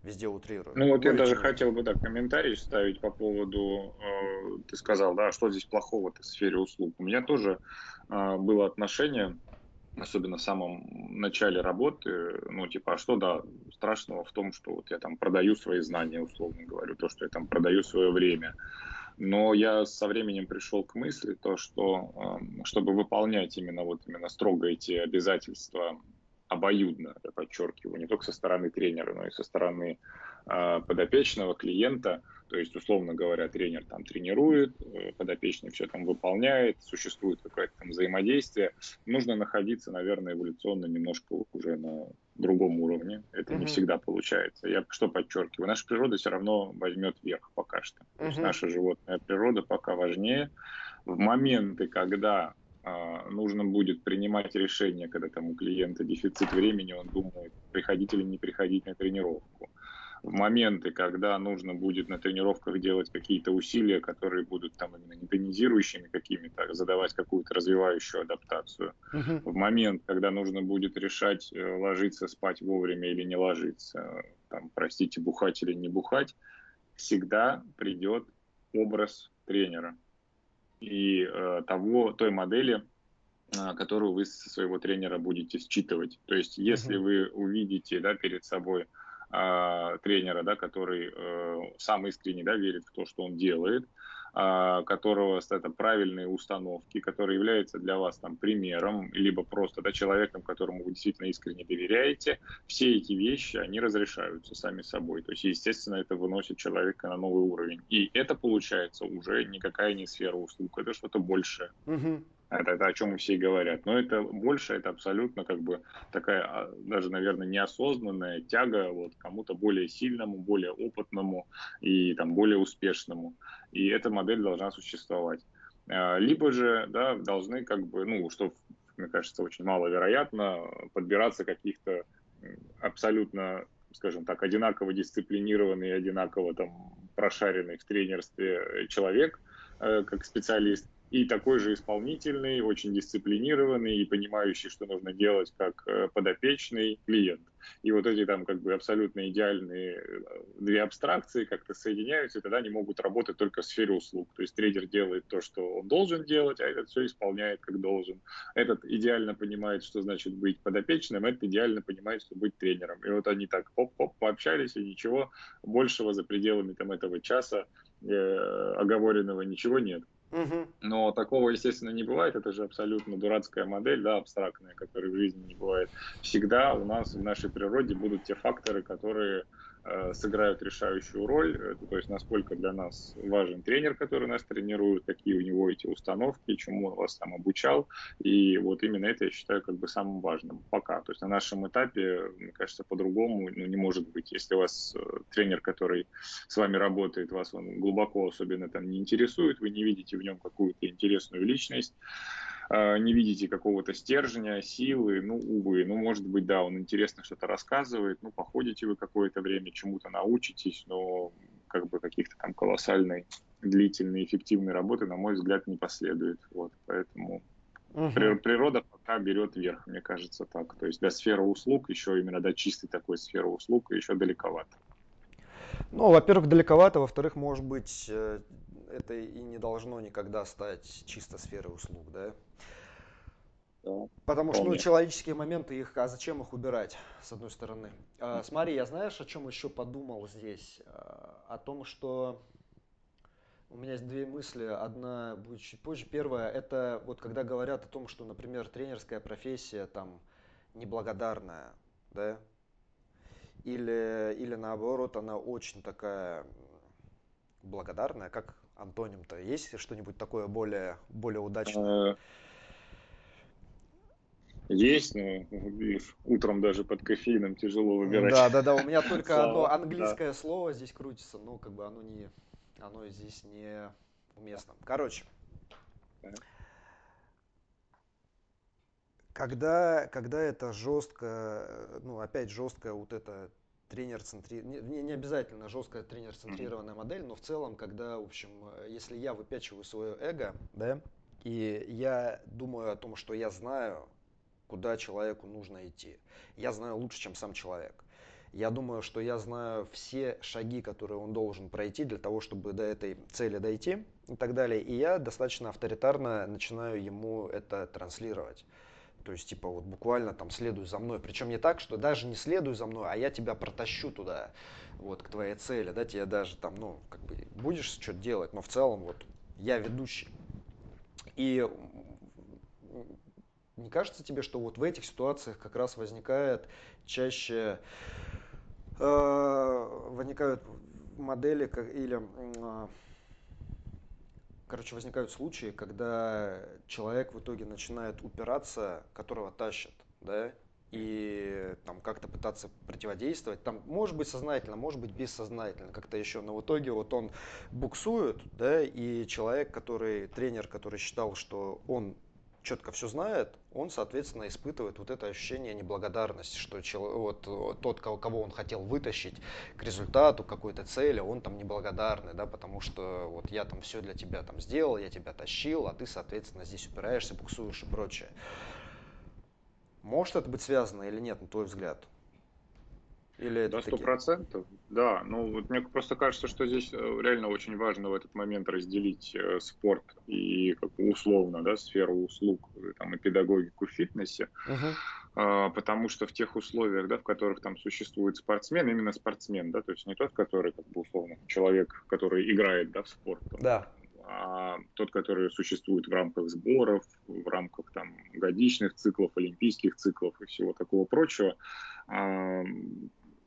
везде утрирую. Ну вот я даже чем... хотел бы так комментарий ставить по поводу, э, ты сказал, да, что здесь плохого в сфере услуг. У меня тоже э, было отношение, особенно в самом начале работы, ну типа, а что да, страшного в том, что вот я там продаю свои знания, условно говорю, то, что я там продаю свое время. Но я со временем пришел к мысли, то, что э, чтобы выполнять именно вот именно строго эти обязательства обоюдно, я подчеркиваю, не только со стороны тренера, но и со стороны э, подопечного клиента. То есть, условно говоря, тренер там тренирует, э, подопечный все там выполняет, существует какое-то там взаимодействие. Нужно находиться, наверное, эволюционно немножко уже на другом уровне. Это uh-huh. не всегда получается. Я что подчеркиваю? Наша природа все равно возьмет верх пока что. Uh-huh. То есть наша животная природа пока важнее. В моменты, когда нужно будет принимать решение, когда там у клиента дефицит времени, он думает, приходить или не приходить на тренировку. В моменты, когда нужно будет на тренировках делать какие-то усилия, которые будут там именно не тонизирующими какими-то, задавать какую-то развивающую адаптацию. Uh-huh. В момент, когда нужно будет решать, э, ложиться спать вовремя или не ложиться, там, простите, бухать или не бухать, всегда придет образ тренера и э, того, той модели, э, которую вы со своего тренера будете считывать. То есть, если uh-huh. вы увидите да, перед собой э, тренера, да, который э, сам искренне да, верит в то, что он делает, а, которого это правильные установки, который является для вас там примером, либо просто да, человеком, которому вы действительно искренне доверяете, все эти вещи, они разрешаются сами собой. То есть, естественно, это выносит человека на новый уровень. И это получается уже никакая не сфера услуг, это что-то большее. Угу. Это, это о чем все и говорят. Но это больше, это абсолютно как бы такая, а, даже, наверное, неосознанная тяга вот кому-то более сильному, более опытному и там более успешному. И эта модель должна существовать. А, либо же, да, должны как бы, ну, что, мне кажется, очень маловероятно, подбираться каких-то абсолютно скажем так, одинаково дисциплинированный, одинаково там прошаренный в тренерстве человек, э, как специалист, и такой же исполнительный, очень дисциплинированный и понимающий, что нужно делать как э, подопечный клиент. И вот эти там как бы абсолютно идеальные э, две абстракции как-то соединяются, и тогда они могут работать только в сфере услуг. То есть трейдер делает то, что он должен делать, а этот все исполняет как должен. Этот идеально понимает, что значит быть подопечным, этот идеально понимает, что быть тренером. И вот они так поп-поп пообщались, и ничего большего за пределами там этого часа э, оговоренного ничего нет. Но такого, естественно, не бывает. Это же абсолютно дурацкая модель, да, абстрактная, которой в жизни не бывает. Всегда у нас в нашей природе будут те факторы, которые сыграют решающую роль, то есть насколько для нас важен тренер, который нас тренирует, какие у него эти установки, чему он вас там обучал, и вот именно это я считаю как бы самым важным пока. То есть на нашем этапе, мне кажется, по-другому ну, не может быть. Если у вас э, тренер, который с вами работает, вас он глубоко особенно там не интересует, вы не видите в нем какую-то интересную личность, не видите какого-то стержня, силы, ну, увы, ну, может быть, да, он интересно что-то рассказывает, ну, походите вы какое-то время, чему-то научитесь, но как бы каких-то там колоссальной, длительной, эффективной работы, на мой взгляд, не последует, вот, поэтому угу. природа пока берет верх, мне кажется, так, то есть до сферы услуг, еще именно до чистой такой сферы услуг еще далековато. Ну, во-первых, далековато, во-вторых, может быть, э, это и не должно никогда стать чисто сферой услуг, да. Да, Потому что, ну, человеческие моменты, их, а зачем их убирать, с одной стороны. А, смотри, я знаешь, о чем еще подумал здесь? А, о том, что у меня есть две мысли. Одна будет чуть позже. Первая, это вот когда говорят о том, что, например, тренерская профессия там неблагодарная, да, или, или наоборот, она очень такая благодарная, как антоним-то? Есть что-нибудь такое более, более удачное? А, есть, но утром даже под кофеином тяжело выбирать. Да, да, да, у меня только одно английское слово здесь крутится, но как бы оно не, оно здесь не уместно. Короче, когда, когда это жестко, ну опять жесткая вот эта тренер центри... не, не обязательно жесткая тренер центрированная модель, но в целом, когда, в общем, если я выпячиваю свое эго, да, и я думаю о том, что я знаю, куда человеку нужно идти. Я знаю лучше, чем сам человек. Я думаю, что я знаю все шаги, которые он должен пройти для того, чтобы до этой цели дойти и так далее. И я достаточно авторитарно начинаю ему это транслировать. То есть, типа, вот буквально там следуй за мной. Причем не так, что даже не следуй за мной, а я тебя протащу туда, вот, к твоей цели, да, тебе даже там, ну, как бы, будешь что-то делать, но в целом, вот, я ведущий. И не кажется тебе, что вот в этих ситуациях как раз возникает чаще э, возникают модели как, или э, короче возникают случаи, когда человек в итоге начинает упираться, которого тащат, да, и там как-то пытаться противодействовать. Там может быть сознательно, может быть бессознательно, как-то еще. Но в итоге вот он буксует, да, и человек, который, тренер, который считал, что он четко все знает, он, соответственно, испытывает вот это ощущение неблагодарности, что вот, тот, кого он хотел вытащить к результату, какой-то цели, он там неблагодарный, да, потому что вот я там все для тебя там сделал, я тебя тащил, а ты, соответственно, здесь упираешься, буксуешь и прочее. Может это быть связано или нет, на твой взгляд? Или это да, сто процентов, да. Ну, вот мне просто кажется, что здесь э, реально очень важно в этот момент разделить э, спорт и как условно, да, сферу услуг э, там, и педагогику в фитнесе. Uh-huh. Потому что в тех условиях, да, в которых там существует спортсмен, именно спортсмен, да, то есть не тот, который, как бы, условно, человек, который играет, да, в спорт. Там, да. А тот, который существует в рамках сборов, в рамках там годичных циклов, олимпийских циклов и всего такого прочего,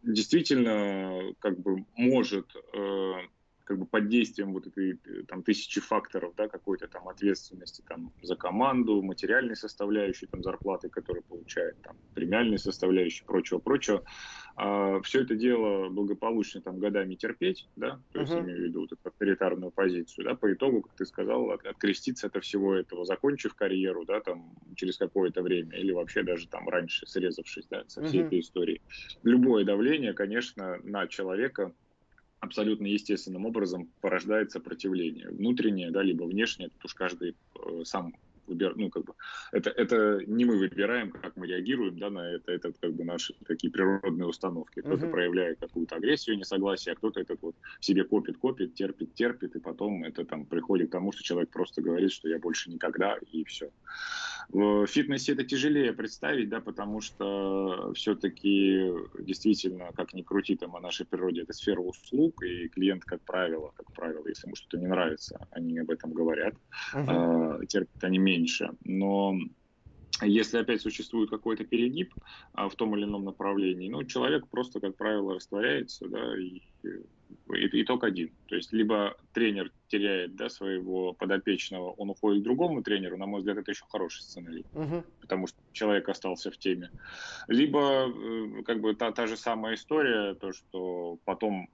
действительно как бы может э, как бы под действием вот этой там тысячи факторов, да, какой-то там ответственности там за команду, материальной составляющей, там зарплаты, которые получает, там премиальной составляющей, прочего, прочего, а, все это дело благополучно там годами терпеть, да, то есть uh-huh. имею в виду вот эту авторитарную позицию, да, по итогу, как ты сказал, от, откреститься от всего этого, закончив карьеру, да, там через какое-то время или вообще даже там раньше срезавшись, да, со всей uh-huh. этой историей. Любое давление, конечно, на человека абсолютно естественным образом порождает сопротивление. Внутреннее, да, либо внешнее, тут уж каждый э, сам выбираем, ну, как бы, это, это не мы выбираем, как мы реагируем, да, на это, это как бы наши такие природные установки. Кто-то uh-huh. проявляет какую-то агрессию, несогласие, а кто-то этот вот в себе копит, копит, терпит, терпит, и потом это там приходит к тому, что человек просто говорит, что я больше никогда, и все. В фитнесе это тяжелее представить, да, потому что все-таки действительно, как ни крути там о нашей природе, это сфера услуг, и клиент, как правило, как правило, если ему что-то не нравится, они об этом говорят, uh-huh. терпят они меньше меньше. Но если опять существует какой-то перегиб а, в том или ином направлении, ну, человек просто, как правило, растворяется, да, и, и итог один. То есть либо тренер теряет да, своего подопечного, он уходит к другому тренеру, на мой взгляд, это еще хороший сценарий, угу. потому что человек остался в теме. Либо э, как бы та, та же самая история, то, что потом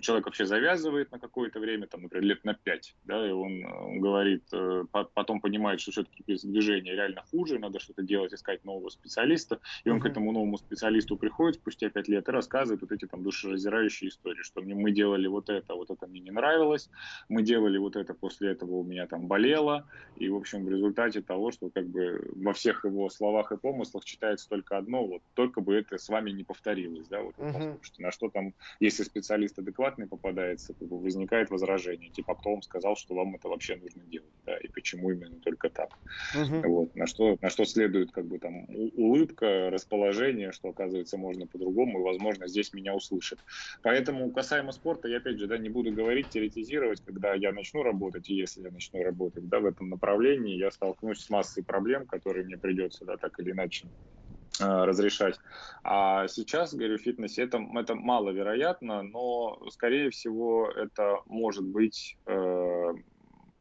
человек вообще завязывает на какое-то время, там, например, лет на пять, да, и он, он говорит, э, потом понимает, что все-таки без движения реально хуже, надо что-то делать, искать нового специалиста, и он mm-hmm. к этому новому специалисту приходит спустя пять лет и рассказывает вот эти там душераздирающие истории, что мне, мы делали вот это, вот это мне не нравилось, мы делали вот это, после этого у меня там болело, и, в общем, в результате того, что как бы во всех его словах и помыслах читается только одно, вот только бы это с вами не повторилось, да, вот, mm-hmm. что на что там, если специалист неадекватный попадается, как бы возникает возражение, типа, кто вам сказал, что вам это вообще нужно делать, да, и почему именно только так. Угу. Вот, на что, на что следует, как бы, там, улыбка, расположение, что, оказывается, можно по-другому, и, возможно, здесь меня услышат. Поэтому, касаемо спорта, я, опять же, да, не буду говорить, теоретизировать, когда я начну работать, и если я начну работать, да, в этом направлении, я столкнусь с массой проблем, которые мне придется, да, так или иначе разрешать. А сейчас, говорю, в фитнесе это, это маловероятно, но, скорее всего, это может быть э,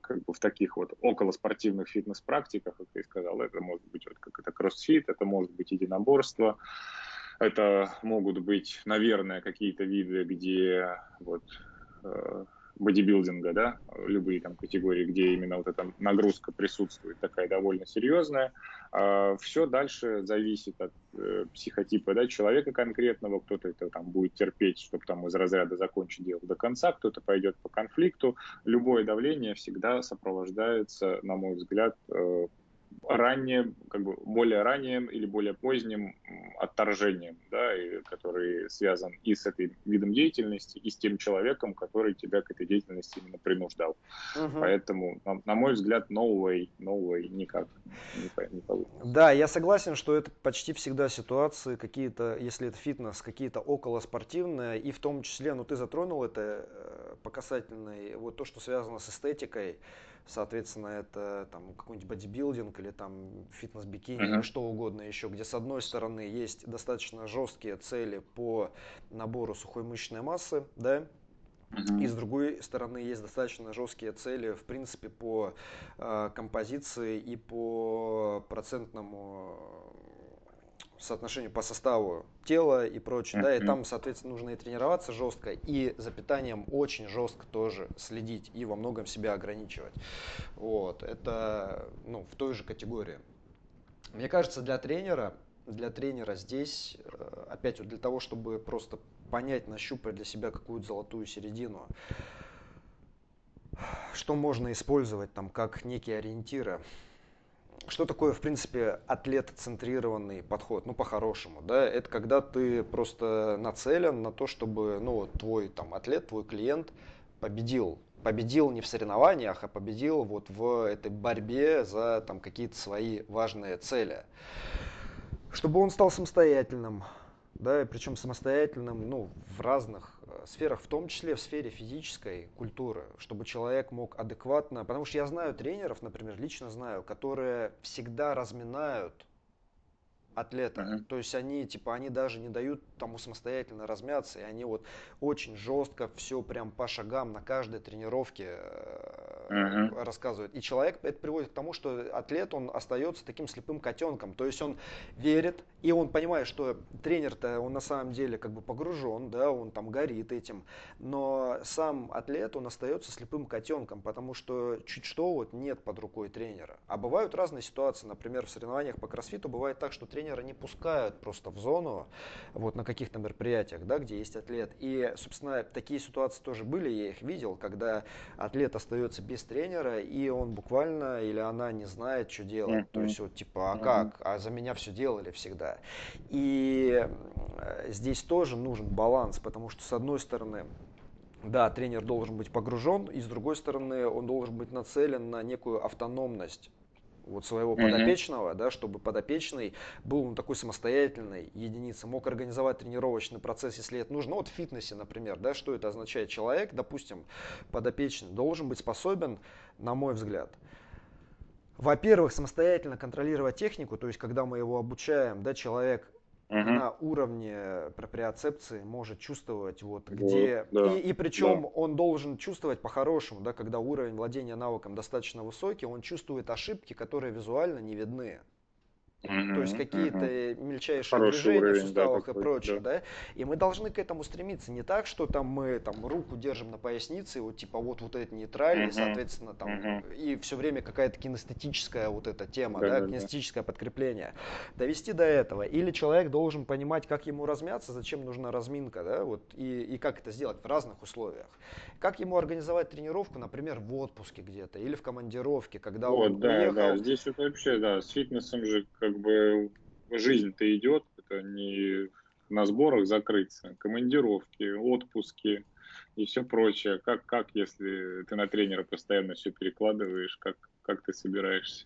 как бы в таких вот околоспортивных фитнес-практиках, как ты сказал, это может быть вот как это кроссфит, это может быть единоборство, это могут быть, наверное, какие-то виды, где вот э, бодибилдинга, да, любые там категории, где именно вот эта нагрузка присутствует, такая довольно серьезная. А все дальше зависит от э, психотипа да, человека конкретного. Кто-то это там будет терпеть, чтобы там из разряда закончить дело до конца, кто-то пойдет по конфликту. Любое давление всегда сопровождается, на мой взгляд, ранним, как бы более ранним или более поздним отторжением, да, и, который связан и с этим видом деятельности, и с тем человеком, который тебя к этой деятельности именно принуждал. Угу. Поэтому, на, на мой взгляд, новый, новый никак не, не получится. Да, я согласен, что это почти всегда ситуации какие-то, если это фитнес, какие-то околоспортивные, и в том числе, ну ты затронул это э, по касательной, вот то, что связано с эстетикой, соответственно, это там какой-нибудь бодибилдинг или там фитнес-бикини uh-huh. или что угодно еще, где с одной стороны есть достаточно жесткие цели по набору сухой мышечной массы, да. И с другой стороны есть достаточно жесткие цели, в принципе, по э, композиции и по процентному соотношению по составу тела и прочее, mm-hmm. да, и там, соответственно, нужно и тренироваться жестко, и за питанием очень жестко тоже следить и во многом себя ограничивать. Вот, это, ну, в той же категории. Мне кажется, для тренера, для тренера здесь, э, опять вот для того, чтобы просто понять, нащупать для себя какую-то золотую середину, что можно использовать там как некие ориентиры, что такое, в принципе, атлет-центрированный подход? Ну, по-хорошему, да, это когда ты просто нацелен на то, чтобы, ну, твой там атлет, твой клиент победил. Победил не в соревнованиях, а победил вот в этой борьбе за там какие-то свои важные цели. Чтобы он стал самостоятельным, да, причем самостоятельным, ну, в разных сферах, в том числе в сфере физической культуры, чтобы человек мог адекватно, потому что я знаю тренеров, например, лично знаю, которые всегда разминают атлета. Uh-huh. То есть они, типа, они даже не дают тому самостоятельно размяться, и они вот очень жестко все прям по шагам на каждой тренировке uh-huh. рассказывают. И человек, это приводит к тому, что атлет, он остается таким слепым котенком. То есть он верит, и он понимает, что тренер-то, он на самом деле как бы погружен, да, он там горит этим, но сам атлет, он остается слепым котенком, потому что чуть что вот нет под рукой тренера. А бывают разные ситуации, например, в соревнованиях по кроссфиту бывает так, что тренер тренера не пускают просто в зону, вот на каких-то мероприятиях, да, где есть атлет. И, собственно, такие ситуации тоже были, я их видел, когда атлет остается без тренера, и он буквально или она не знает, что делать. Mm-hmm. То есть вот типа, а как? А за меня все делали всегда. И э, здесь тоже нужен баланс, потому что с одной стороны, да, тренер должен быть погружен, и с другой стороны, он должен быть нацелен на некую автономность вот своего mm-hmm. подопечного, да, чтобы подопечный был он такой самостоятельной единицей, мог организовать тренировочный процесс, если это нужно. Ну, вот в фитнесе, например, да, что это означает? Человек, допустим, подопечный, должен быть способен, на мой взгляд, во-первых, самостоятельно контролировать технику, то есть когда мы его обучаем, да, человек угу. на уровне проприоцепции может чувствовать вот где да, и, и причем да. он должен чувствовать по-хорошему, да, когда уровень владения навыком достаточно высокий, он чувствует ошибки, которые визуально не видны. То есть какие-то мельчайшие Хороший движения уровень, в суставах да, и прочее, да. да. И мы должны к этому стремиться. Не так, что там мы там руку держим на пояснице, вот типа вот вот это нейтральный, uh соответственно, там и все время какая-то кинестетическая вот эта тема, да, да, кинестетическое да. подкрепление. Довести до этого. Или человек должен понимать, как ему размяться, зачем нужна разминка, да, вот, и, и как это сделать в разных условиях. Как ему организовать тренировку, например, в отпуске где-то или в командировке, когда вот, он да, уехал. Да, здесь вот вообще, да, с фитнесом же как как бы жизнь-то идет, это не на сборах закрыться, командировки, отпуски, и все прочее. Как, как если ты на тренера постоянно все перекладываешь, как, как ты собираешься?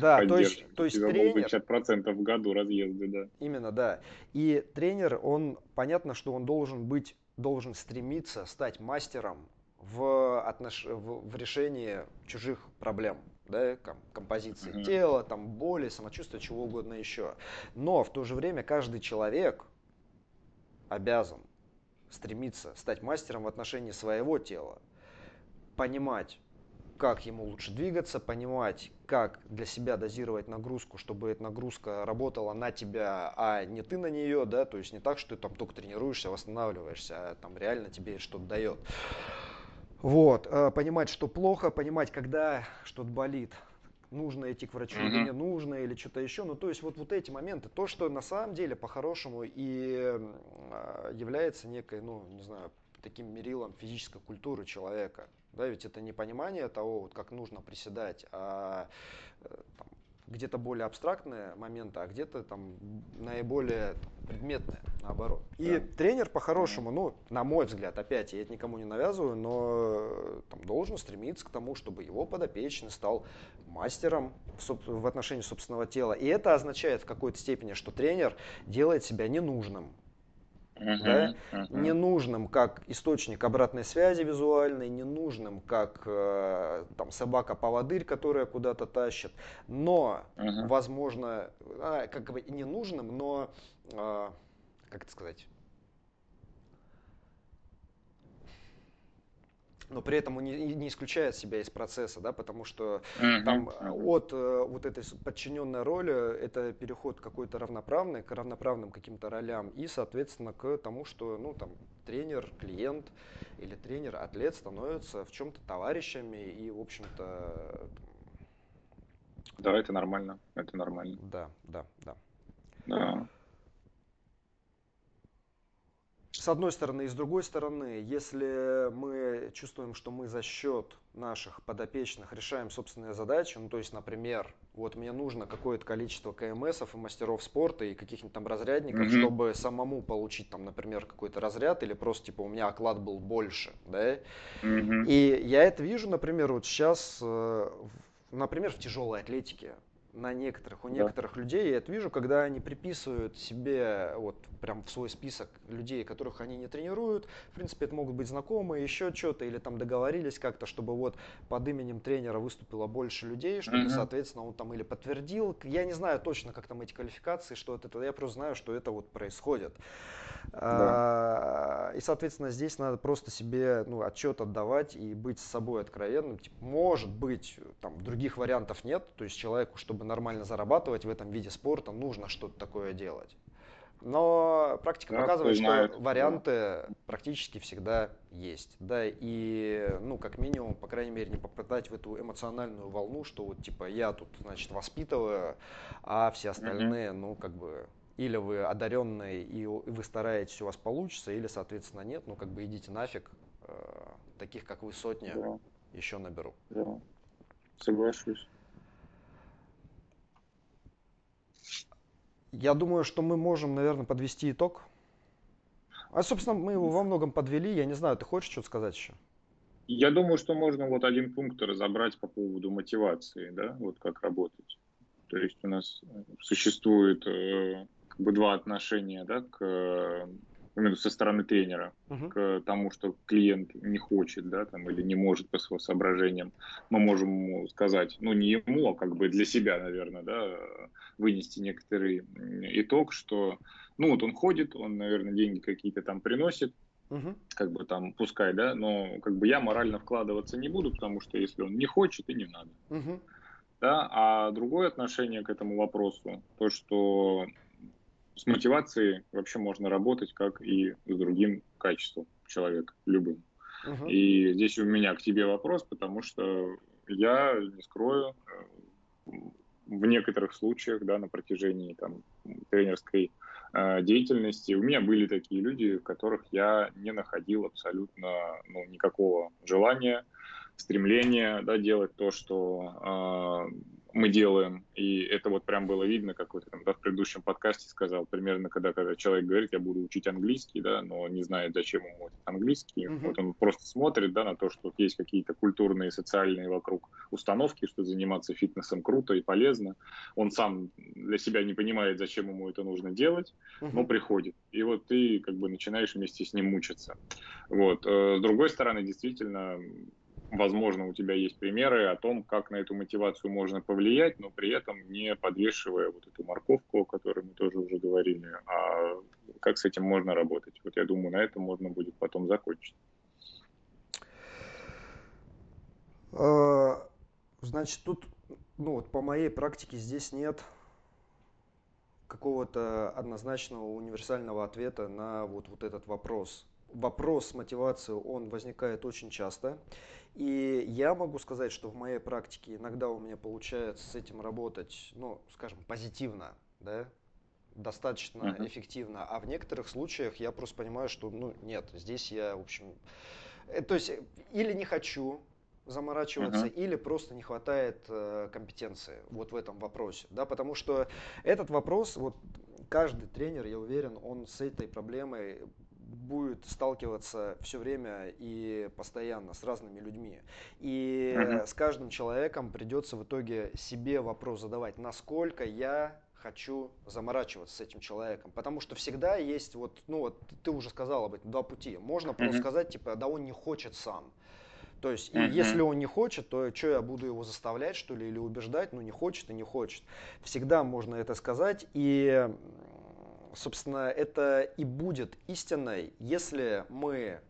Да, то есть, то есть тренер... 50% в году разъезды, да. Именно, да. И тренер, он, понятно, что он должен быть, должен стремиться стать мастером в, отнош... в, в решении чужих проблем да, композиции uh-huh. тела, там, боли, самочувствия, чего угодно еще. Но в то же время каждый человек обязан стремиться стать мастером в отношении своего тела, понимать, как ему лучше двигаться, понимать, как для себя дозировать нагрузку, чтобы эта нагрузка работала на тебя, а не ты на нее, да, то есть не так, что ты там только тренируешься, восстанавливаешься, а там реально тебе что-то дает. Вот, э, понимать, что плохо, понимать, когда что-то болит, нужно идти к врачу mm-hmm. или не нужно, или что-то еще. Ну, то есть вот, вот эти моменты, то, что на самом деле по-хорошему и э, является некой, ну, не знаю, таким мерилом физической культуры человека. Да, ведь это не понимание того, вот как нужно приседать, а э, там, где-то более абстрактные моменты, а где-то там наиболее предметные, наоборот. И да. тренер по-хорошему, ну, на мой взгляд, опять, я это никому не навязываю, но там, должен стремиться к тому, чтобы его подопечный стал мастером в, в отношении собственного тела. И это означает в какой-то степени, что тренер делает себя ненужным Uh-huh, да? uh-huh. ненужным как источник обратной связи визуальной, ненужным как э, там собака-поводырь, которая куда-то тащит, но, uh-huh. возможно, а, как бы ненужным, но, э, как это сказать, но при этом он не, не исключает себя из процесса, да, потому что uh-huh. там от э, вот этой подчиненной роли это переход какой-то равноправный к равноправным каким-то ролям и, соответственно, к тому, что, ну, там, тренер, клиент или тренер, атлет становятся в чем-то товарищами и, в общем-то... Да, это нормально, это нормально. Да, да, да. Да с одной стороны и с другой стороны, если мы чувствуем, что мы за счет наших подопечных решаем собственные задачи, ну то есть, например, вот мне нужно какое-то количество КМСов и мастеров спорта и каких-нибудь там разрядников, mm-hmm. чтобы самому получить там, например, какой-то разряд или просто типа у меня оклад был больше, да? Mm-hmm. И я это вижу, например, вот сейчас, э, например, в тяжелой атлетике на некоторых, у некоторых да. людей я это вижу, когда они приписывают себе вот прям в свой список людей, которых они не тренируют. В принципе, это могут быть знакомые, еще что-то, или там договорились как-то, чтобы вот под именем тренера выступило больше людей, чтобы, mm-hmm. соответственно, он там или подтвердил. Я не знаю точно, как там эти квалификации, что это, я просто знаю, что это вот происходит. Да. А, и, соответственно, здесь надо просто себе ну, отчет отдавать и быть с собой откровенным. Типа, может быть, там других вариантов нет. То есть человеку, чтобы нормально зарабатывать в этом виде спорта, нужно что-то такое делать. Но практика да, показывает, что варианты да. практически всегда есть. Да, и, ну, как минимум, по крайней мере, не попадать в эту эмоциональную волну, что вот, типа, я тут, значит, воспитываю, а все остальные, угу. ну, как бы, или вы одаренные и вы стараетесь, у вас получится, или, соответственно, нет, ну, как бы идите нафиг, э, таких, как вы, сотни да. еще наберу. Да, соглашусь. Я думаю, что мы можем, наверное, подвести итог. А, собственно, мы его во многом подвели. Я не знаю, ты хочешь что-то сказать еще? Я думаю, что можно вот один пункт разобрать по поводу мотивации, да, вот как работать. То есть у нас существует э, как бы два отношения, да, к именно со стороны тренера uh-huh. к тому, что клиент не хочет, да, там, или не может по своим соображениям, мы можем ему сказать, ну, не ему, а как бы для себя, наверное, да, вынести некоторый итог, что, ну, вот он ходит, он, наверное, деньги какие-то там приносит, uh-huh. как бы там, пускай, да, но как бы я морально вкладываться не буду, потому что если он не хочет, и не надо. Uh-huh. Да, а другое отношение к этому вопросу, то, что с мотивацией вообще можно работать, как и с другим качеством человека, любым. Uh-huh. И здесь у меня к тебе вопрос, потому что я не скрою, э, в некоторых случаях, да, на протяжении там, тренерской э, деятельности, у меня были такие люди, в которых я не находил абсолютно ну, никакого желания, стремления да, делать то, что э, мы делаем, и это вот прям было видно, как вот там, да, в предыдущем подкасте сказал, примерно, когда, когда человек говорит, я буду учить английский, да, но не знает, зачем ему этот английский, mm-hmm. вот он просто смотрит, да, на то, что есть какие-то культурные, социальные вокруг установки, что заниматься фитнесом круто и полезно, он сам для себя не понимает, зачем ему это нужно делать, mm-hmm. но приходит, и вот ты как бы начинаешь вместе с ним мучиться, вот. Э, с другой стороны, действительно, возможно, у тебя есть примеры о том, как на эту мотивацию можно повлиять, но при этом не подвешивая вот эту морковку, о которой мы тоже уже говорили, а как с этим можно работать. Вот я думаю, на этом можно будет потом закончить. А, значит, тут, ну вот по моей практике здесь нет какого-то однозначного универсального ответа на вот, вот этот вопрос. Вопрос мотивации, он возникает очень часто. И я могу сказать, что в моей практике иногда у меня получается с этим работать, ну, скажем, позитивно, да, достаточно uh-huh. эффективно, а в некоторых случаях я просто понимаю, что, ну, нет, здесь я, в общем, э, то есть или не хочу заморачиваться, uh-huh. или просто не хватает э, компетенции вот в этом вопросе, да, потому что этот вопрос, вот каждый тренер, я уверен, он с этой проблемой будет сталкиваться все время и постоянно с разными людьми. И uh-huh. с каждым человеком придется в итоге себе вопрос задавать, насколько я хочу заморачиваться с этим человеком. Потому что всегда есть вот, ну вот ты уже сказал об этом, два пути. Можно uh-huh. просто сказать, типа, да он не хочет сам. То есть, uh-huh. если он не хочет, то что я буду его заставлять, что ли, или убеждать? Ну, не хочет и не хочет. Всегда можно это сказать. И собственно, это и будет истиной, если мы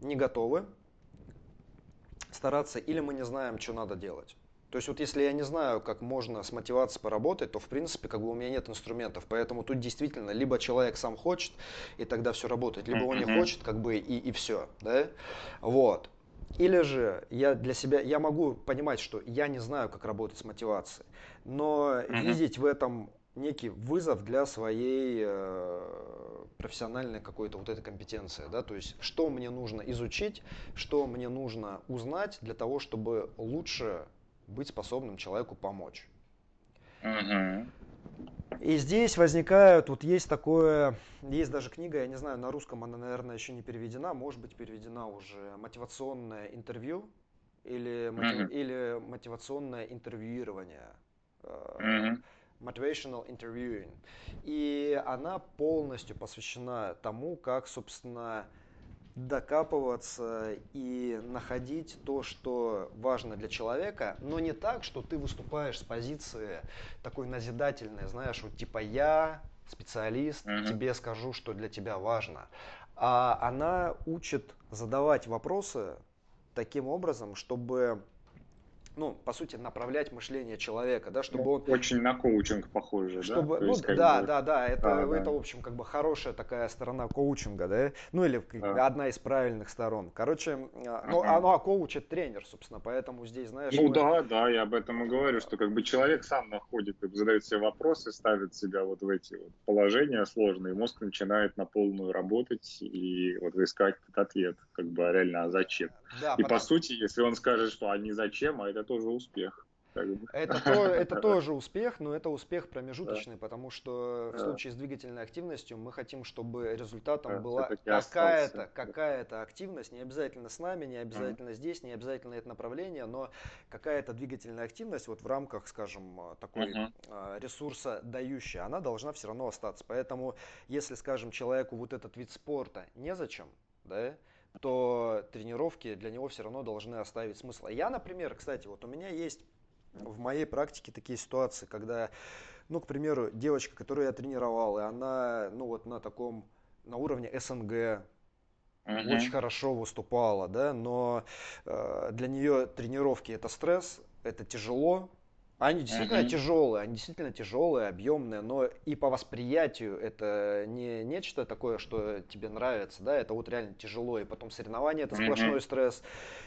не готовы стараться или мы не знаем, что надо делать. То есть вот если я не знаю, как можно с мотивацией поработать, то в принципе как бы у меня нет инструментов. Поэтому тут действительно либо человек сам хочет, и тогда все работает, либо он не хочет, как бы и, и все. Да? Вот. Или же я для себя, я могу понимать, что я не знаю, как работать с мотивацией, но uh-huh. видеть в этом некий вызов для своей э, профессиональной какой-то вот этой компетенции, да, то есть что мне нужно изучить, что мне нужно узнать для того, чтобы лучше быть способным человеку помочь. Uh-huh. И здесь возникают, вот есть такое, есть даже книга, я не знаю, на русском она, наверное, еще не переведена, может быть переведена уже, мотивационное интервью или, uh-huh. или мотивационное интервьюирование. Uh-huh motivational interviewing. И она полностью посвящена тому, как, собственно, докапываться и находить то, что важно для человека, но не так, что ты выступаешь с позиции такой назидательной, знаешь, вот типа я специалист, mm-hmm. тебе скажу, что для тебя важно. А она учит задавать вопросы таким образом, чтобы ну, по сути, направлять мышление человека, да, чтобы ну, он... Очень на коучинг похоже, чтобы, да? Ну, есть, да, бы... да, да, это, а, это, да. в общем, как бы хорошая такая сторона коучинга, да, ну, или да. одна из правильных сторон. Короче, а, ну, ага. ну, а коуч это тренер, собственно, поэтому здесь, знаешь... Ну, мы... да, да, я об этом и говорю, что как бы человек сам находит, задает себе вопросы, ставит себя вот в эти вот положения сложные, мозг начинает на полную работать и вот искать этот ответ, как бы, а реально, а зачем? Да, и потому... по сути, если он скажет, что а не зачем, а это тоже успех. Это, то, это тоже успех, но это успех промежуточный, да. потому что в случае с двигательной активностью мы хотим, чтобы результатом да, была какая-то какая активность, не обязательно с нами, не обязательно mm. здесь, не обязательно это направление, но какая-то двигательная активность вот в рамках, скажем, такой mm-hmm. ресурса дающая, она должна все равно остаться. Поэтому, если, скажем, человеку вот этот вид спорта незачем, да, то тренировки для него все равно должны оставить смысл. Я, например, кстати, вот у меня есть в моей практике такие ситуации, когда, ну, к примеру, девочка, которую я тренировал, и она, ну, вот на таком, на уровне СНГ, uh-huh. очень хорошо выступала, да, но э, для нее тренировки это стресс, это тяжело, они действительно uh-huh. тяжелые, они действительно тяжелые, объемные, но и по восприятию это не нечто такое, что тебе нравится, да, это вот реально тяжело, и потом соревнования это сплошной uh-huh. стресс.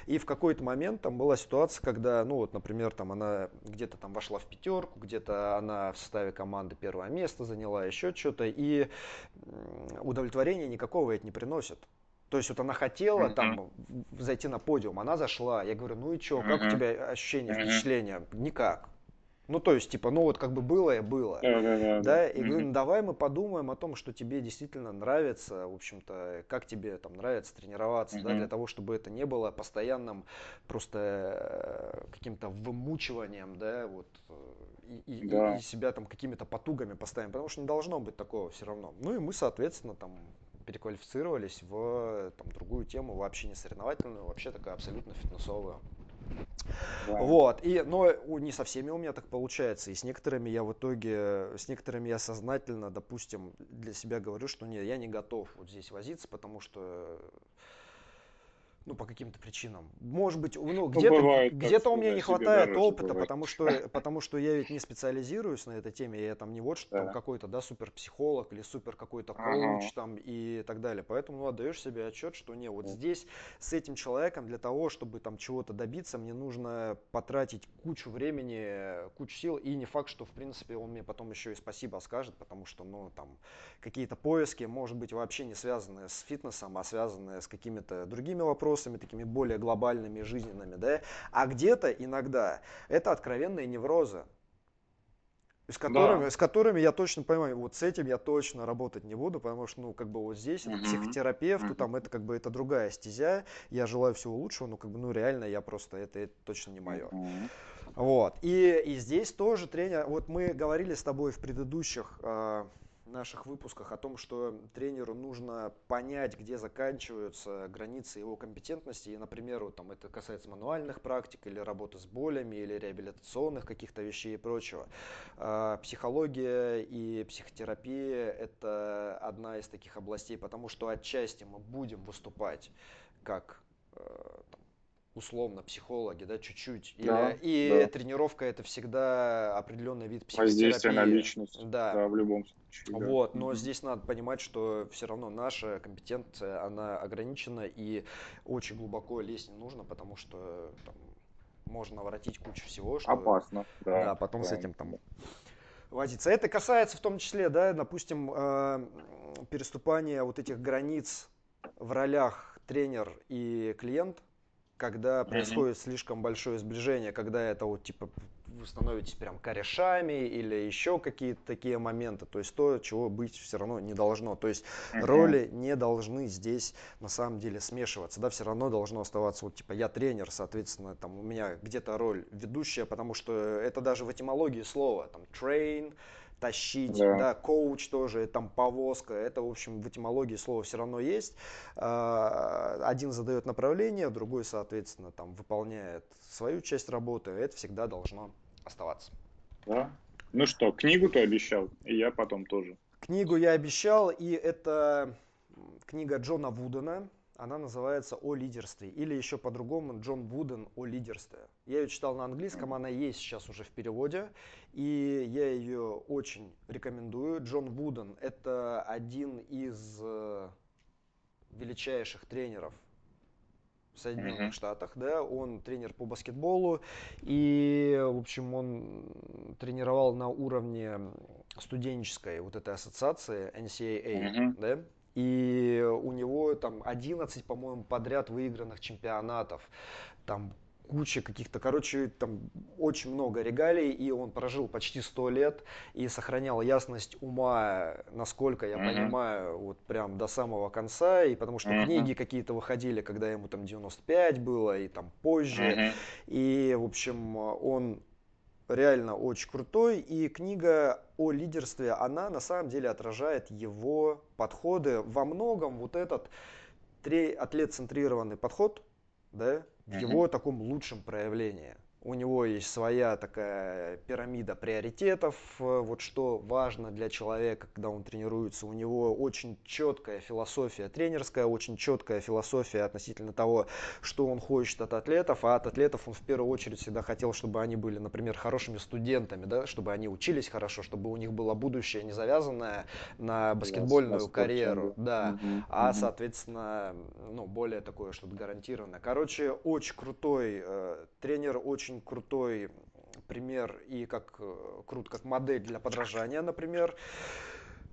И в какой-то момент там была ситуация, когда, ну вот, например, там она где-то там вошла в пятерку, где-то она в составе команды первое место заняла, еще что-то, и удовлетворения никакого это не приносит. То есть вот она хотела uh-huh. там зайти на подиум, она зашла, я говорю, ну и что, как uh-huh. у тебя ощущения, впечатления? Никак. Ну, то есть, типа, ну вот как бы было и было. Да, да, да. да? И говорю, ну, давай мы подумаем о том, что тебе действительно нравится, в общем-то, как тебе там нравится тренироваться, да, для того, чтобы это не было постоянным просто э, каким-то вымучиванием, да, вот, э, и, и, да. и себя там какими-то потугами постоянно, потому что не должно быть такого все равно. Ну и мы, соответственно, там переквалифицировались в там, другую тему, вообще не соревновательную, вообще такая абсолютно фитнесовую. Да. Вот, и, но не со всеми у меня так получается, и с некоторыми я в итоге, с некоторыми я сознательно, допустим, для себя говорю, что нет, я не готов вот здесь возиться, потому что ну, по каким-то причинам. Может быть, ну, ну где-то, где-то у меня не хватает опыта, потому что, потому что я ведь не специализируюсь на этой теме, я там не вот что да. там какой-то, да, супер психолог или супер какой-то коуч ага. там и так далее. Поэтому ну, отдаешь себе отчет, что не, вот здесь с этим человеком для того, чтобы там чего-то добиться, мне нужно потратить кучу времени, кучу сил, и не факт, что в принципе он мне потом еще и спасибо скажет, потому что, ну, там, какие-то поиски, может быть, вообще не связанные с фитнесом, а связанные с какими-то другими вопросами, вопросами такими более глобальными, жизненными, да, а где-то иногда это откровенные неврозы, с которыми, да. с которыми я точно понимаю, вот с этим я точно работать не буду, потому что, ну, как бы вот здесь это психотерапевт, uh-huh. там это как бы это другая стезя, я желаю всего лучшего, но как бы, ну, реально я просто, это, это точно не мое. Uh-huh. Вот, и, и здесь тоже тренер, вот мы говорили с тобой в предыдущих э, наших выпусках о том, что тренеру нужно понять, где заканчиваются границы его компетентности. И, например, вот, там, это касается мануальных практик или работы с болями, или реабилитационных каких-то вещей и прочего. А, психология и психотерапия – это одна из таких областей, потому что отчасти мы будем выступать как э, там, условно психологи, да, чуть-чуть. Да, и да. тренировка это всегда определенный вид психотерапии. Воздействие на личность. Да. да в любом случае. Да. Вот, но mm-hmm. здесь надо понимать, что все равно наша компетенция, она ограничена и очень глубоко лезть не нужно, потому что там, можно воротить кучу всего. Что, Опасно. Да, да потом да. с этим там возиться. Это касается в том числе, да, допустим, э, переступания вот этих границ в ролях тренер и клиент когда mm-hmm. происходит слишком большое сближение, когда это вот типа вы становитесь прям корешами или еще какие-то такие моменты, то есть то, чего быть все равно не должно. То есть uh-huh. роли не должны здесь на самом деле смешиваться, да, все равно должно оставаться вот типа я тренер, соответственно, там у меня где-то роль ведущая, потому что это даже в этимологии слова, там train, тащить, да. да, коуч тоже, там повозка, это, в общем, в этимологии слова все равно есть. А, один задает направление, другой, соответственно, там выполняет свою часть работы, это всегда должно оставаться. Да. Ну что, книгу ты обещал, и я потом тоже. Книгу я обещал, и это книга Джона Вудена, она называется «О лидерстве» или еще по-другому Джон Вуден «О лидерстве». Я ее читал на английском, она есть сейчас уже в переводе, и я ее очень рекомендую. Джон Вуден – это один из э, величайших тренеров в Соединенных mm-hmm. Штатах, да, он тренер по баскетболу, и, в общем, он тренировал на уровне студенческой вот этой ассоциации NCAA, mm-hmm. да, и у него там 11, по-моему, подряд выигранных чемпионатов. Там куча каких-то, короче, там очень много регалий, и он прожил почти 100 лет и сохранял ясность ума, насколько я mm-hmm. понимаю, вот прям до самого конца, и потому что mm-hmm. книги какие-то выходили, когда ему там 95 было, и там позже, mm-hmm. и, в общем, он реально очень крутой. И книга о лидерстве, она на самом деле отражает его подходы. Во многом вот этот атлет-центрированный подход, да, в его таком лучшем проявлении – у него есть своя такая пирамида приоритетов, э, вот что важно для человека, когда он тренируется. У него очень четкая философия тренерская, очень четкая философия относительно того, что он хочет от атлетов, а от атлетов он в первую очередь всегда хотел, чтобы они были, например, хорошими студентами, да, чтобы они учились хорошо, чтобы у них было будущее не завязанное на баскетбольную карьеру, да, угу, а, соответственно, ну, более такое что-то гарантированное. Короче, очень крутой э, тренер, очень очень крутой пример и как э, крут как модель для подражания, например.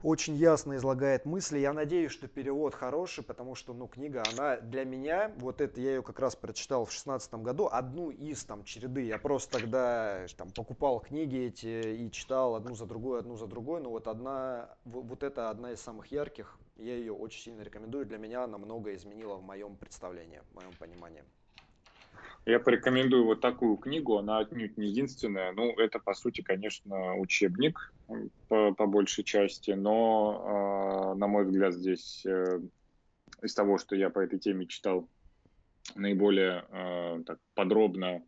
очень ясно излагает мысли. Я надеюсь, что перевод хороший, потому что, ну, книга, она для меня, вот это я ее как раз прочитал в шестнадцатом году, одну из там череды. Я просто тогда там покупал книги эти и читал одну за другой, одну за другой, но вот одна, вот это одна из самых ярких. Я ее очень сильно рекомендую. Для меня она много изменила в моем представлении, в моем понимании. Я порекомендую вот такую книгу, она отнюдь не единственная. Ну, это, по сути, конечно, учебник по, по большей части, но, э, на мой взгляд, здесь э, из того, что я по этой теме читал, наиболее э, так, подробно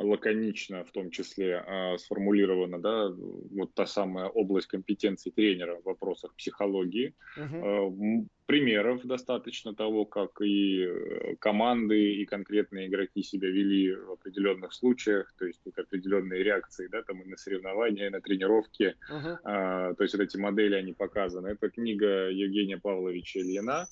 лаконично в том числе э, сформулирована, да, вот та самая область компетенции тренера в вопросах психологии. Uh-huh. Э, примеров достаточно того, как и э, команды, и конкретные игроки себя вели в определенных случаях, то есть тут определенные реакции, да, там и на соревнования, и на тренировки, uh-huh. э, то есть вот эти модели, они показаны. Это книга Евгения Павловича Ильина,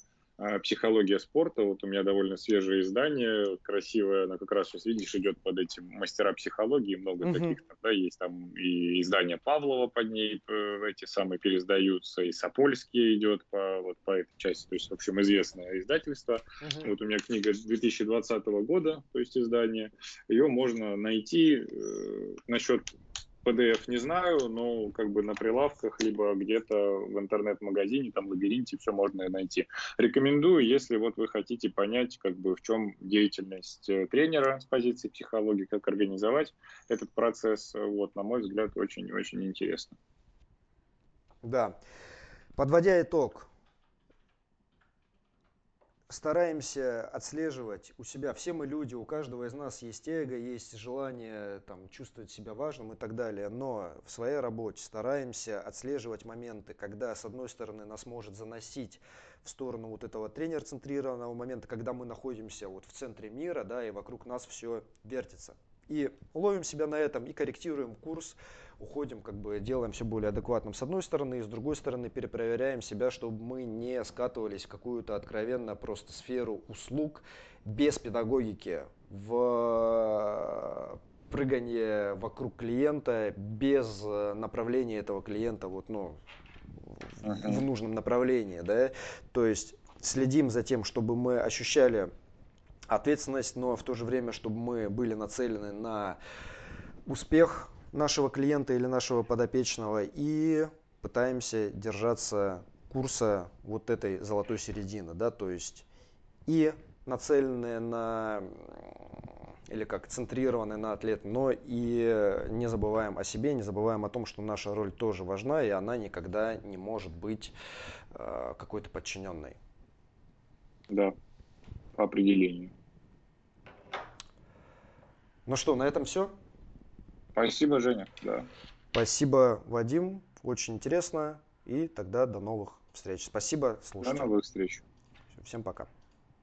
психология спорта. Вот у меня довольно свежее издание, красивое, она как раз сейчас, видишь, идет под этим мастера психологии, много угу. таких, да, есть там и издание Павлова под ней, э, эти самые переиздаются, и Сапольский идет по, вот по этой части, то есть, в общем, известное издательство. Угу. Вот у меня книга 2020 года, то есть издание, ее можно найти э, насчет PDF не знаю, но как бы на прилавках, либо где-то в интернет-магазине, там лабиринте все можно найти. Рекомендую, если вот вы хотите понять, как бы в чем деятельность э, тренера с позиции психологии, как организовать этот процесс, вот, на мой взгляд, очень-очень интересно. Да. Подводя итог, стараемся отслеживать у себя. Все мы люди, у каждого из нас есть эго, есть желание там, чувствовать себя важным и так далее. Но в своей работе стараемся отслеживать моменты, когда, с одной стороны, нас может заносить в сторону вот этого тренер-центрированного момента, когда мы находимся вот в центре мира, да, и вокруг нас все вертится. И ловим себя на этом и корректируем курс, уходим, как бы делаем все более адекватным с одной стороны, и с другой стороны перепроверяем себя, чтобы мы не скатывались в какую-то откровенно просто сферу услуг без педагогики, в прыгание вокруг клиента без направления этого клиента вот, ну, в нужном направлении. Да? То есть следим за тем, чтобы мы ощущали ответственность, но в то же время, чтобы мы были нацелены на успех нашего клиента или нашего подопечного и пытаемся держаться курса вот этой золотой середины, да, то есть и нацеленные на или как центрированные на атлет, но и не забываем о себе, не забываем о том, что наша роль тоже важна, и она никогда не может быть э, какой-то подчиненной. Да, по определению. Ну что, на этом все? Спасибо, Женя. Да. Спасибо, Вадим. Очень интересно. И тогда до новых встреч. Спасибо, слушайте. До новых встреч. Всем пока.